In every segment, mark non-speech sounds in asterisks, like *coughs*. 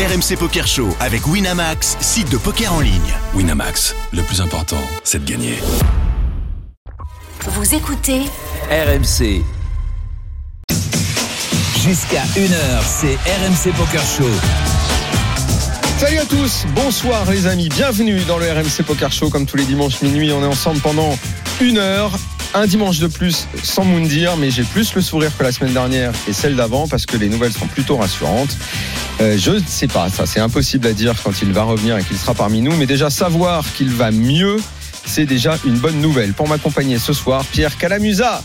RMC Poker Show avec Winamax, site de poker en ligne. Winamax, le plus important, c'est de gagner. Vous écoutez RMC. Jusqu'à 1h, c'est RMC Poker Show. Salut à tous, bonsoir les amis, bienvenue dans le RMC Poker Show comme tous les dimanches minuit. On est ensemble pendant une heure, un dimanche de plus sans Moundir, mais j'ai plus le sourire que la semaine dernière et celle d'avant parce que les nouvelles sont plutôt rassurantes. Euh, je ne sais pas, ça c'est impossible à dire quand il va revenir et qu'il sera parmi nous, mais déjà savoir qu'il va mieux, c'est déjà une bonne nouvelle. Pour m'accompagner ce soir, Pierre Calamusa,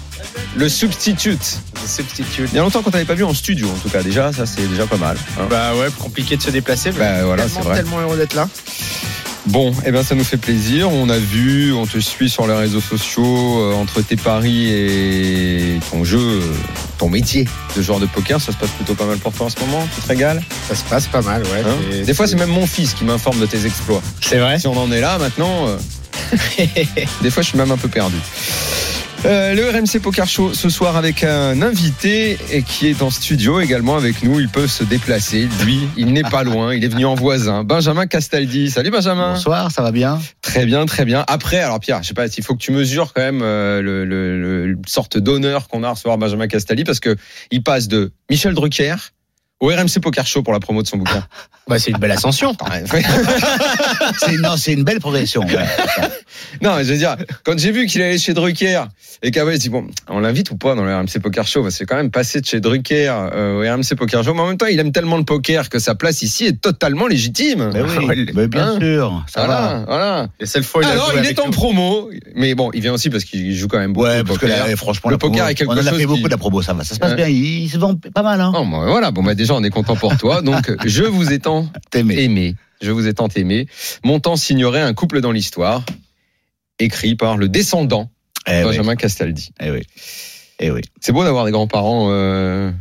le substitute. Substitute. Il y a longtemps qu'on t'avait pas vu en studio, en tout cas. Déjà, ça c'est déjà pas mal. hein. Bah ouais, compliqué de se déplacer. mais Bah, voilà, tellement, c'est vrai. tellement heureux d'être là. Bon, eh ben ça nous fait plaisir. On a vu, on te suit sur les réseaux sociaux euh, entre tes paris et ton jeu, euh, ton métier de joueur de poker. Ça se passe plutôt pas mal pour toi en ce moment. Tu te régales? Ça se passe pas mal, ouais. hein? Des fois, c'est même mon fils qui m'informe de tes exploits. C'est vrai? Si on en est là maintenant, euh, *laughs* des fois, je suis même un peu perdu. Euh, le RMC Poker Show ce soir avec un invité et qui est en studio également avec nous. Il peut se déplacer. Lui, il n'est pas loin. Il est venu en voisin. Benjamin Castaldi. Salut Benjamin. Bonsoir, ça va bien Très bien, très bien. Après, alors Pierre, je sais pas, il faut que tu mesures quand même euh, le, le- le- sorte d'honneur qu'on a à recevoir Benjamin Castaldi parce que il passe de Michel Drucker au RMC Poker Show pour la promo de son bouquin. *laughs* Bah, c'est une belle ascension. *laughs* C'est- Non, c'est une belle progression. ouais. non, mais je veux dire, quand j'ai vu qu'il allait chez Drucker et qu'après, je dis bon, on l'invite ou pas dans le RMC Poker Show? Parce que quand même passé de chez Drucker euh, au RMC Poker Show, mais en même temps, il aime tellement le poker que sa place ici est totalement légitime. Mais oui, *laughs* mais bien Hein sûr, ça Voilà, va. voilà. La seule fois il a Alors, joué il est en nous. promo, mais bon, il vient aussi parce qu'il joue quand même beaucoup Ouais, parce que là, franchement, Le la promo, poker est quelque on en a chose fait beaucoup qui- de la promo, ça va, ça se passe Ouais. bien, il, il se vend pas mal, hein. Oh, bah, voilà, bon, bah, déjà, on est content pour toi. Donc, *laughs* je vous ai tant aimé. Je vous ai tant aimé. Mon temps signerait un couple dans l'histoire, écrit par le descendant Eh oui, Benjamin Castaldi. eh oui. Eh oui. C'est beau d'avoir des grands-parents euh,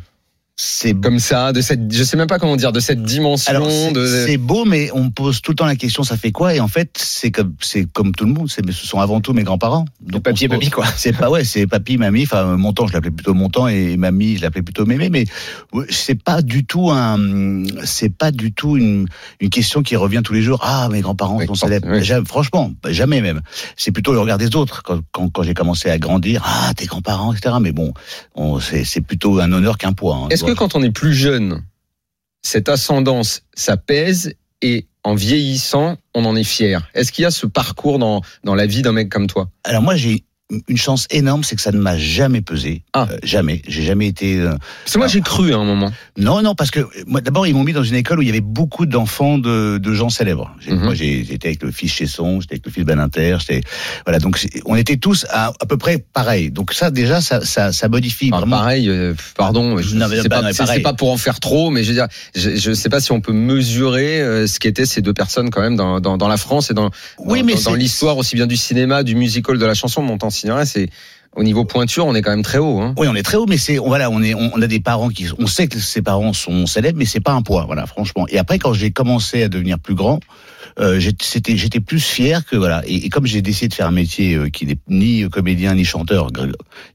C'est comme ça, de cette, je sais même pas comment dire, de cette dimension. Alors, c'est de... c'est beau, mais on pose tout le temps la question, ça fait quoi? Et en fait, c'est comme, c'est comme tout le monde. C'est, ce sont avant tout mes grands-parents. Donc, Papy et papy, quoi. *laughs* C'est pas ouais, c'est papy, mamie. Enfin, mon temps, je l'appelais plutôt mon temps, et mamie, je l'appelais plutôt mémé. Mais c'est pas du tout un, c'est pas du tout une, une question qui revient tous les jours. Ah, mes grands-parents Oui, sont célèbres. oui. Jamais- franchement, jamais même. C'est plutôt le regard des autres quand, quand, quand j'ai commencé à grandir. Ah, tes grands-parents, etc. Mais bon, on, c'est, c'est plutôt un honneur qu'un poids. hein. Est-ce que quand on est plus jeune, cette ascendance, ça pèse et en vieillissant, on en est fier? Est-ce qu'il y a ce parcours dans, dans la vie d'un mec comme toi? Alors moi j'ai une chance énorme, c'est que ça ne m'a jamais pesé. Ah. Euh, jamais. J'ai jamais été. euh, Parce que moi, j'ai cru à un moment. Non, non, parce que euh, moi d'abord ils m'ont mis dans une école où il y avait beaucoup d'enfants de, de gens célèbres. J'ai- Mhm. Moi j'ai- j'étais avec le fils Chesson, j'étais avec le fils Beninter, j'étais voilà donc on était tous à, à peu près pareil. Donc ça déjà ça ça, ça modifie Enfin, vraiment. pareil, euh, pardon, je- Non, mais c'est pas, non, c'est- c'est pas pour en faire trop, mais je veux dire, je, je sais pas si on peut mesurer ce qu'étaient ces deux personnes quand même dans, dans, dans la France et dans, Oui, dans, mais l'histoire aussi bien du cinéma, du musical, de la chanson. Mon c'est au niveau pointure, on est quand même très haut. Hein. Oui, on est très haut, mais c'est on- voilà, on est, on, a des parents qui, on sait que ses parents sont célèbres, mais c'est pas un poids, voilà, franchement. Et après, quand j'ai commencé à devenir plus grand, euh, j'étais- j'étais plus fier que voilà. Et, et comme j'ai décidé de faire un métier euh, qui n'est ni comédien ni chanteur,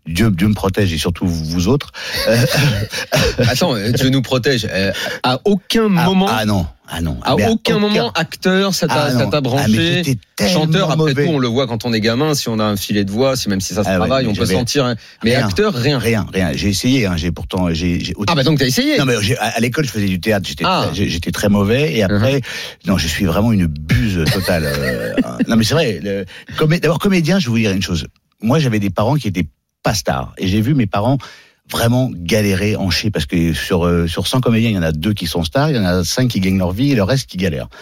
Dieu, Dieu me protège et surtout vous, vous autres. euh, *laughs* Attends, euh, Dieu nous protège. Euh, à aucun ah, moment, ah non, ah non, à aucun, moment, acteur, ça t'a Ah Ah, branché. tellement Chanteur, après mauvais. tout, on le voit quand on est gamin. Si on a un filet de voix, si même si ça se Ah travaille, on peut sentir. un- Mais rien. acteur, rien. Rien, rien. J'ai essayé, hein, j'ai pourtant, j'ai, j'ai Ah bah donc t'as essayé. Non mais j'ai- à l'école je faisais du théâtre, j'étais Ah. Uh-huh. très- j'étais très mauvais et après non je suis vraiment une buse totale. euh, non mais c'est vrai. le- D'abord comédien, je vais vous dire une chose. Moi j'avais des parents qui étaient pas stars et j'ai vu mes parents vraiment galérer en chier parce que sur euh, sur 100 comédiens il y en a deux qui sont stars, il y en a cinq qui gagnent leur vie et le reste qui.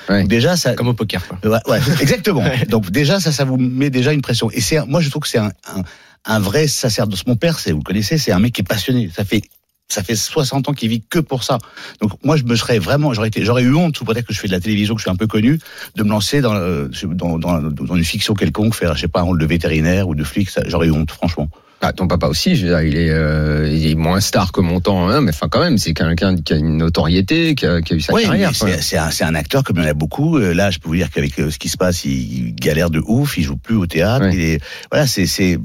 Ouais. Donc déjà ça Comme au poker, quoi. Ouais, ouais, *laughs* exactement. Donc déjà, ça, ça vous met déjà une pression. Et c'est, moi, je trouve que c'est un, un, un vrai sacerdoce. Mon père, c'est, vous le connaissez, c'est un mec qui est passionné. Ça fait, ça fait 60 ans qu'il vit que pour ça. Donc moi, je me serais vraiment, j'aurais été, j'aurais eu honte, sous prétexte que je fais de la télévision, que je suis un peu connu, de me lancer dans, euh, dans, dans, dans une fiction quelconque, faire, je sais pas, un rôle de vétérinaire ou de flic. J'aurais eu honte, franchement. Bah, ton papa aussi, je veux dire, il est, euh, il est moins star que Montand, hein, mais enfin quand même, c'est quelqu'un qui a une notoriété, qui a, qui a eu sa Oui, carrière. c'est un, un acteur comme il y en a beaucoup. Euh, Là, je peux vous dire qu'avec euh, ce qui se passe, il, galère de ouf. Il joue plus au théâtre. Il est, voilà, c'est, c'est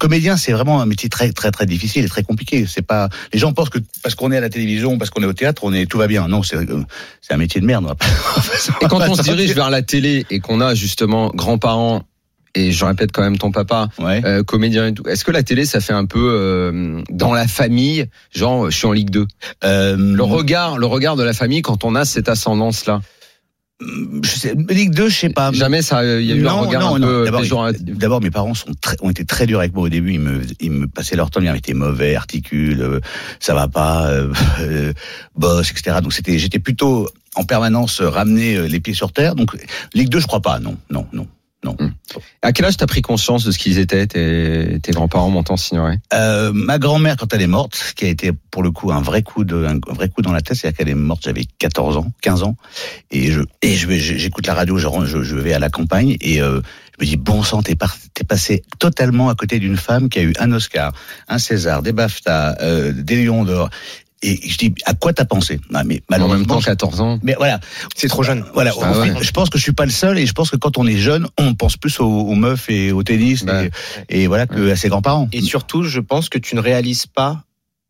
comédien, c'est vraiment un métier très, très, très difficile et très compliqué. C'est pas. Les gens pensent que parce qu'on est à la télévision, parce qu'on est au théâtre, on est tout va bien. Non, c'est, euh, c'est un métier de merde. on va pas- on va Et quand on se dirige vers la télé et qu'on a justement grands-parents, et je répète quand même ton papa, Ouais. euh, comédien et tout, est-ce que la télé, ça fait un peu euh, dans la famille, genre je suis en Ligue 2 Euh, Le regard, le regard de la famille quand on a cette ascendance-là. je sais, Ligue 2, je sais pas. Jamais ça, il y a eu un Non, regard non, un non. peu D'abord, mes parents sont très, ont été très durs avec moi au début. Ils me, ils me passaient leur temps, ils étaient mauvais, articule, euh, ça va pas, euh, *laughs* euh, boss, etc. Donc c'était, j'étais plutôt en permanence ramené euh, les pieds sur terre. Donc Ligue 2, je crois pas. Non, non, non. À quel âge t'as pris conscience de ce qu'ils étaient, tes, tes grands-parents montant signoret Euh, ma grand-mère, quand elle est morte, qui a été pour le coup un vrai coup de, un vrai coup dans la tête, c'est-à-dire qu'elle est morte, j'avais 14 ans, 15 ans, et je, et je j'écoute la radio, je, rentre- je, je vais à la campagne, et euh, je me dis bon sang, t'es, par- t'es passé totalement à côté d'une femme qui a eu un Oscar, un César, des BAFTA, euh, des Lions d'or. Et je dis à quoi t'as pensé? Ah, Mais En même malheureusement, temps, 14 ans. mais voilà, C'est trop jeune. voilà. Ah ouais. Je pense que je suis pas le seul, et je pense que quand on est jeune, on pense plus aux, aux meufs et au tennis, Bah. et, et voilà que à ses grands-parents. Et surtout, je pense que tu ne réalises pas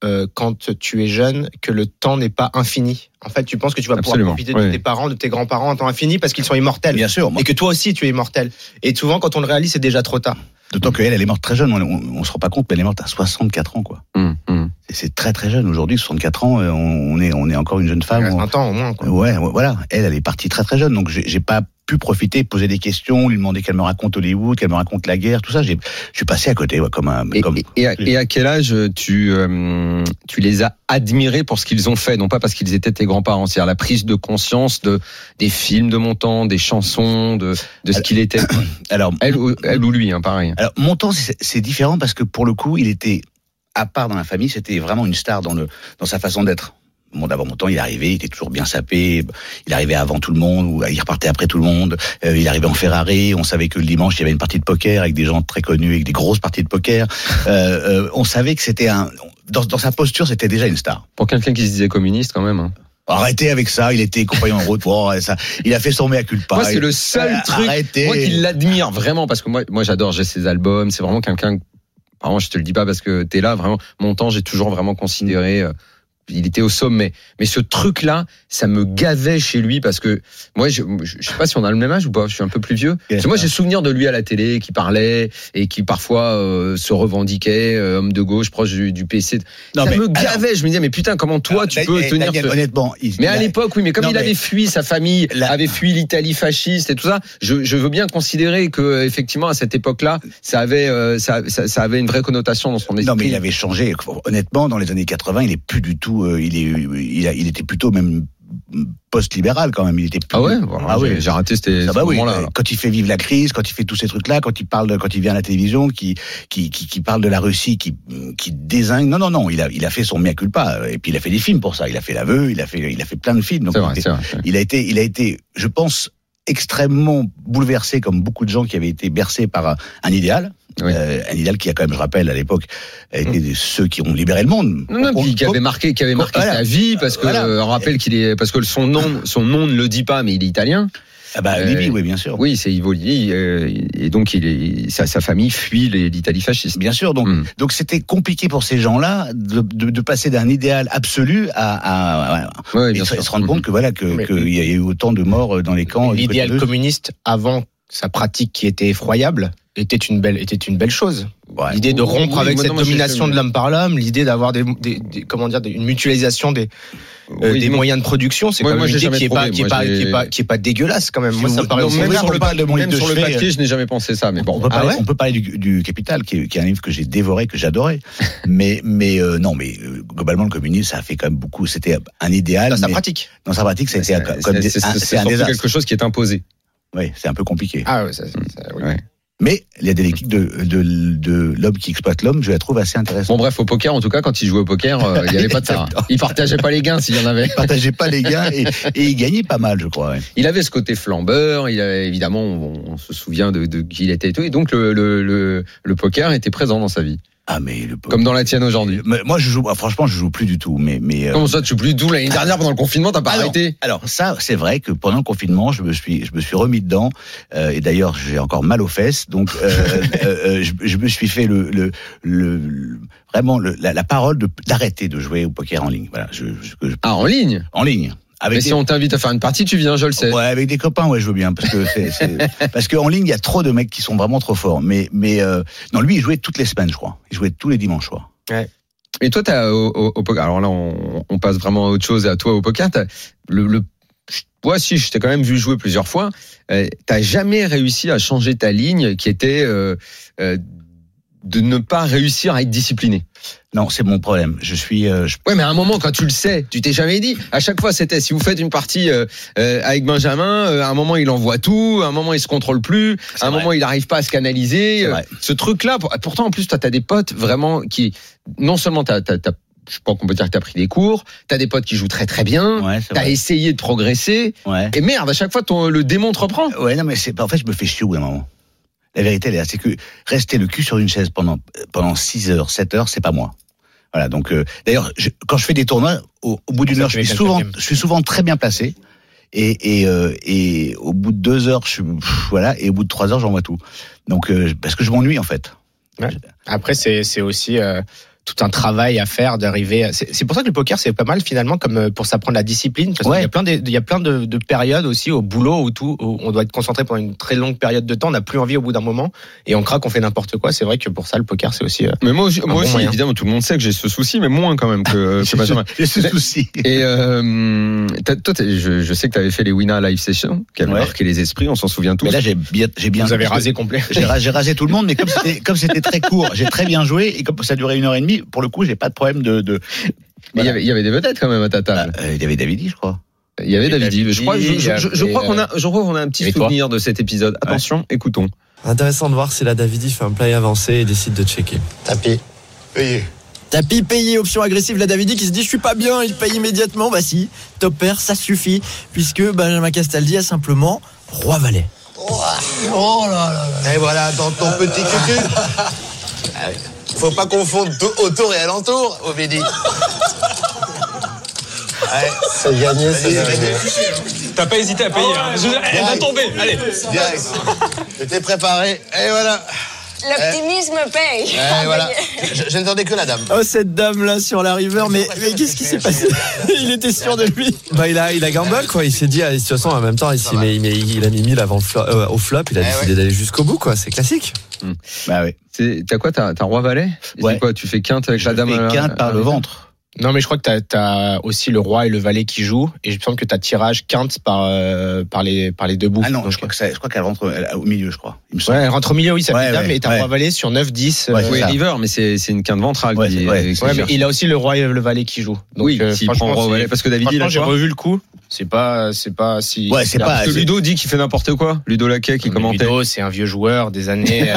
euh, quand tu es jeune que le temps n'est pas infini. En fait, tu penses que tu vas Absolument, pouvoir profiter oui. de tes parents, de tes grands-parents en temps infini parce qu'ils sont immortels. Bien sûr, moi, Et que toi aussi, tu es immortel. Et souvent, quand on le réalise, c'est déjà trop tard. D'autant qu'elle, elle est morte très jeune. On, on, on se rend pas compte, mais elle est morte à 64 ans, quoi. Hum, hum. Et C'est très très jeune. Aujourd'hui, 64 ans, euh, on est, on est encore une jeune femme. reste On- un temps au moins. Quoi. Ouais, ouais, voilà. Elle, elle est partie très très jeune. Donc, j'ai pas pu profiter, poser des questions, lui demander qu'elle me raconte Hollywood, qu'elle me raconte la guerre, tout ça. J'ai, je suis passé à côté, ouais, comme un, Et, comme. et- et à, et à quel âge tu, euh, tu les as admirés pour ce qu'ils ont fait, non pas parce qu'ils étaient tes grands-parents, c'est-à-dire la prise de conscience de des films de Montand, des chansons, de, de ce qu'il était. *coughs* Alors, Elle, ou- elle ou lui, hein, pareil. alors, mon temps, c'est différent parce que pour le coup, il était à part dans la famille. C'était vraiment une star dans le, dans sa façon d'être. Bon, d'abord, mon temps, il arrivé, il était toujours bien sapé, il arrivait avant tout le monde, ou il repartait après tout le monde, euh, il arrivait en Ferrari, on savait que le dimanche, il y avait une partie de poker avec des gens très connus, avec des grosses parties de poker. *laughs* Euh, euh, on savait que c'était un... Dans, dans sa posture, c'était déjà une star. Pour quelqu'un qui se disait communiste, quand même. hein. Arrêtez avec ça, il était compagnon de route, oh, ça, il a fait son mea culpa. Moi, c'est le seul Euh, truc. Arrêtez. Moi qui l'admire vraiment, parce que moi, moi j'adore, j'ai ses albums, c'est vraiment quelqu'un. Vraiment, je te le dis pas parce que t'es là, vraiment. Mon temps, j'ai toujours vraiment considéré. euh, il était au sommet. Mais ce truc-là, ça me gavait chez lui parce que moi, je, je sais pas si on a le même âge ou pas. Je suis un peu plus vieux. Parce que moi, j'ai souvenir de lui à la télé qui parlait et qui parfois euh, se revendiquait, euh, homme de gauche, proche du, du PC. Non, ça mais- me alors- gavait. je me disais, mais putain, comment toi, tu Ah, peux eh, tenir ce- Honnêtement, il, mais à l'époque, oui, mais comme Non, il mais- avait fui, sa famille avait fui l'Italie fasciste et tout ça, je, je veux bien considérer que effectivement à cette époque-là, ça avait euh, ça, ça, ça avait une vraie connotation dans son esprit. Non, mais il avait changé. Honnêtement, dans les années 80, il est plus du tout. Euh, il est, il, a, il était plutôt même post-libéral quand même. Il était plus. Ah ouais, voilà, ah oui. j'ai raté ces, Ah ce bah oui, là. quand il fait vivre la crise, quand il fait tous ces trucs-là, quand il parle, de- quand il vient à la télévision, qui, qui, qui, qui parle de la Russie, qui, qui désigne. Non, non, non, il a, il a fait son mea culpa. Et puis il a fait des films pour ça. Il a fait l'aveu, il a fait, il a fait plein de films. Donc il vrai, était- c'est vrai. il a été, il a été, je pense, extrêmement bouleversé, comme beaucoup de gens qui avaient été bercés par un, un idéal. Oui. Euh, un idéal qui a quand même, je rappelle, à l'époque, été de ceux qui ont libéré le monde. Non, non, On- puis qui avait marqué, qui avait marqué Voilà. sa vie, parce que Voilà. euh, on rappelle qu'il est, parce que son nom, son nom ne le dit pas, mais il est italien. Ah bah, Euh, Libye, oui, bien sûr. Oui, c'est Ivo Lilli, euh, et donc il est, sa, sa famille fuit les- l'Italie fasciste. Bien sûr, donc Mm. donc c'était compliqué pour ces gens-là de, de, de passer d'un idéal absolu à, à, à- Ouais, et se, rendre compte que voilà que qu'il y a eu autant de morts dans les camps. L'idéal communiste, avant sa pratique qui était effroyable, était une belle, était une belle chose. Ouais. L'idée de rompre oui, avec cette non, domination de l'homme par l'homme, l'idée d'avoir des, des, des- comment dire, une mutualisation des, euh, Oui, des moyens de production, c'est quand même une idée qui est pas, qui est pas, qui est pas, qui est pas dégueulasse quand même. Si Moi, ça me paraît non, aussi même vrai. sur le de même de sur le papier, je n'ai jamais pensé ça, mais bon. On peut, Ah parler, ouais on peut parler du, du Capital, qui est, qui est un livre que j'ai dévoré, que j'adorais. mais mais euh, non, mais euh, globalement, le communisme, ça a fait quand même beaucoup. C'était un idéal. Dans sa pratique. Dans sa pratique, été C'est un- désastre. quelque chose qui est imposé. Oui, c'est un peu compliqué. Ah ouais, ça, ça- oui. Ouais. Mais la dialectique de, de, de l'homme qui exploite l'homme, je la trouve assez intéressante. Bon bref, au poker, en tout cas, quand il jouait au poker, euh, il n'y avait pas de ça. hein. Il partageait pas les gains s'il y en avait. Partagez pas les gars et, et il gagnait pas mal, je crois. ouais. Il avait ce côté flambeur, il avait, évidemment, on, on se souvient de, de qui il était et tout, et donc le, le, le, le poker était présent dans sa vie. Ah, mais le Comme dans la tienne aujourd'hui. Moi, je joue. ah, Franchement, je joue plus du tout. Mais, mais. euh, Comment ça, tu joues plus d'où l'année dernière pendant le confinement, t'as pas Ah arrêté Alors ça, c'est vrai que pendant le confinement, je me suis, je me suis remis dedans. euh, et d'ailleurs, j'ai encore mal aux fesses. Donc, euh, *laughs* euh, euh, je, je me suis fait le, le, le- le- vraiment le- la, la parole d'arrêter de jouer au poker en ligne. Voilà, je, je- Ah, en ligne? En ligne. Avec Mais des, si on t'invite à faire une partie, tu viens, je le sais. ouais, avec des copains, ouais, je veux bien, parce que c'est, c'est- *laughs* parce qu'en ligne, il y a trop de mecs qui sont vraiment trop forts. Mais, mais euh, non, lui, il jouait toutes les semaines, je crois. Il jouait tous les dimanches soirs. Et toi, t'as au, au, au poker. Alors là, on, on passe vraiment à autre chose. À toi, au poker, t'as le, le moi, si, je t'ai quand même vu jouer plusieurs fois. Euh, t'as jamais réussi à changer ta ligne, qui était euh, euh, de ne pas réussir à être discipliné. Non, c'est mon problème. Je suis, euh, je- Ouais, mais à un moment, quand tu le sais, tu t'es jamais dit. À chaque fois, c'était si vous faites une partie euh, euh, avec Benjamin, à un moment il envoie tout, à un moment il se contrôle plus, à un vrai. moment il n'arrive pas à se canaliser. Ce truc-là, pour- pourtant en plus, toi, t'as des potes vraiment qui, non seulement t'as, t'as, t'as- je pense qu'on peut dire que t'as pris des cours, t'as des potes qui jouent très très bien, ouais, t'as vrai. essayé de progresser, Ouais. et merde, à chaque fois ton, le démon te reprend. Ouais, non, mais c'est en fait, je me fais chier au bout d'un moment. La vérité, elle est là, c'est que rester le cul sur une chaise pendant pendant 6 heures, 7 heures, c'est pas moi. Voilà, donc euh, d'ailleurs, quand je fais des tournois, au, au bout d'une heure, je suis souvent, je suis souvent très bien placé. Et, et, euh, et au bout de deux heures, je suis, pff, voilà, et au bout de trois heures, j'envoie tout. Donc, euh, parce que je m'ennuie en fait. Après, c'est c'est aussi tout un travail à faire d'arriver. à- C'est c'est pour ça que le poker c'est pas mal finalement comme euh, pour s'apprendre la discipline. Parce Ouais. qu'il y a plein de, il y a plein de, de périodes aussi au boulot où tout où on doit être concentré pendant une très longue période de temps. On n'a plus envie au bout d'un moment et on craque, on fait n'importe quoi. C'est vrai que pour ça le poker c'est aussi. euh, Mais moi, aussi- Un moi bon aussi, moyen. évidemment, tout le monde sait que j'ai ce souci, mais moins quand même que, *laughs* que. J'ai ce souci. Et euh, toi, je, je sais que tu avais fait les Wina Live Session, qui avaient Ouais. marqué les esprits, on s'en souvient tous. Mais là, j'ai bien, j'ai bien. vous avez rasé complet. J'ai ra- j'ai rasé tout le monde, mais comme c'était comme c'était très court, j'ai très bien joué et comme ça durait une heure et demie, pour le coup, j'ai pas de problème de. de Mais il y avait- il y avait des vedettes quand même à ta Bah, table. euh, il y avait Davidi, je crois. Il y avait Et David. David, Je crois, je, je- je- je il y crois avait, qu'on a, je crois qu'on a un petit souvenir de cet épisode. Attention, écoutons. Intéressant de voir si la Davidi fait un play avancé et décide de checker. Tapis. Payé. Tapis payé, option agressive, la Davidi qui se dit je suis pas bien, il paye immédiatement. Bah si, top pair, ça suffit, puisque Benjamin Castaldi a simplement roi valet. Oh là là là. Et voilà, dans ton petit cucu. *laughs* Ah. Faut pas confondre tout autour et alentour, Obédi. Ouais, c'est gagné, c'est gagné. T'as pas hésité à payer. hein. Je- Elle va tomber. Allez. Direct. J'étais préparé. Et voilà. L'optimisme paye. Et *laughs* voilà. Je, je n'entendais que la dame. Oh cette dame là sur la river, mais, mais qu'est-ce qui s'est passé *laughs* Il était sûr de lui. Bah il a, il a gamble quoi, il s'est dit, ah, de toute façon en même temps il, mais il a mis 1000 avant le flo- euh, au flop, il a Eh décidé ouais. d'aller jusqu'au bout quoi, c'est classique. Bah oui. C'est- T'as quoi? T'as t'as roi valet? Et Ouais. Quoi? Tu fais quinte avec Je la dame fais la- quinte par à le ventre. Non, mais je crois que t'as as aussi le roi et le valet qui jouent, et je pense que t'as tirage quinte par euh, par les par les deux bouts. Ah non, Donc, je crois que ça, je crois qu'elle rentre elle- au milieu, je crois. Il me Ouais, elle rentre au milieu, oui, ça Ouais, fait dame, ouais, et t'as ouais. roi valet sur 9, 10. Ouais, euh, river, mais c'est c'est une quinte ventrale. Ouais, qui- mais il a aussi le roi et le valet qui jouent. Donc, oui, euh, prend franchement, roi c'est- valet, parce que David il a j'ai revu le coup. C'est pas, c'est pas si. Ouais, c'est pas- Parce que c'est- Ludo dit qu'il fait n'importe quoi. Ludo Laquet qui commentait. Ludo, c'est un vieux joueur des années, euh,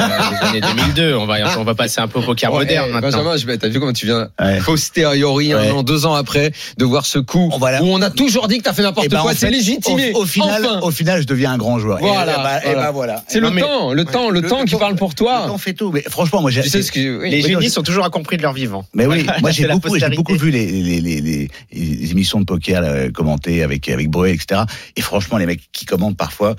des années *laughs* 2002. On va, on va passer un peu au poker Ouais, moderne eh, maintenant. Benjamin, t'as vu comment tu viens Ouais. posteriori, un an, deux ans après, de voir ce coup voilà. où on a toujours dit que t'as fait n'importe Eh ben, quoi. C'est légitimé. Au, au final, Enfin. au final, je deviens un grand joueur. Voilà, Et, bah, et voilà. bah, voilà. C'est le mais- temps, le temps, le, temps qui parle pour Le toi. temps fait tout. Mais franchement, moi, j'ai. Tu sais ce que. oui. Les génies sont toujours incompris de leur vivant. Mais oui, Voilà, *laughs* moi j'ai beaucoup, beaucoup vu les, émissions de poker commentées avec avec Bruel, etc. Et franchement, les mecs qui commentent parfois,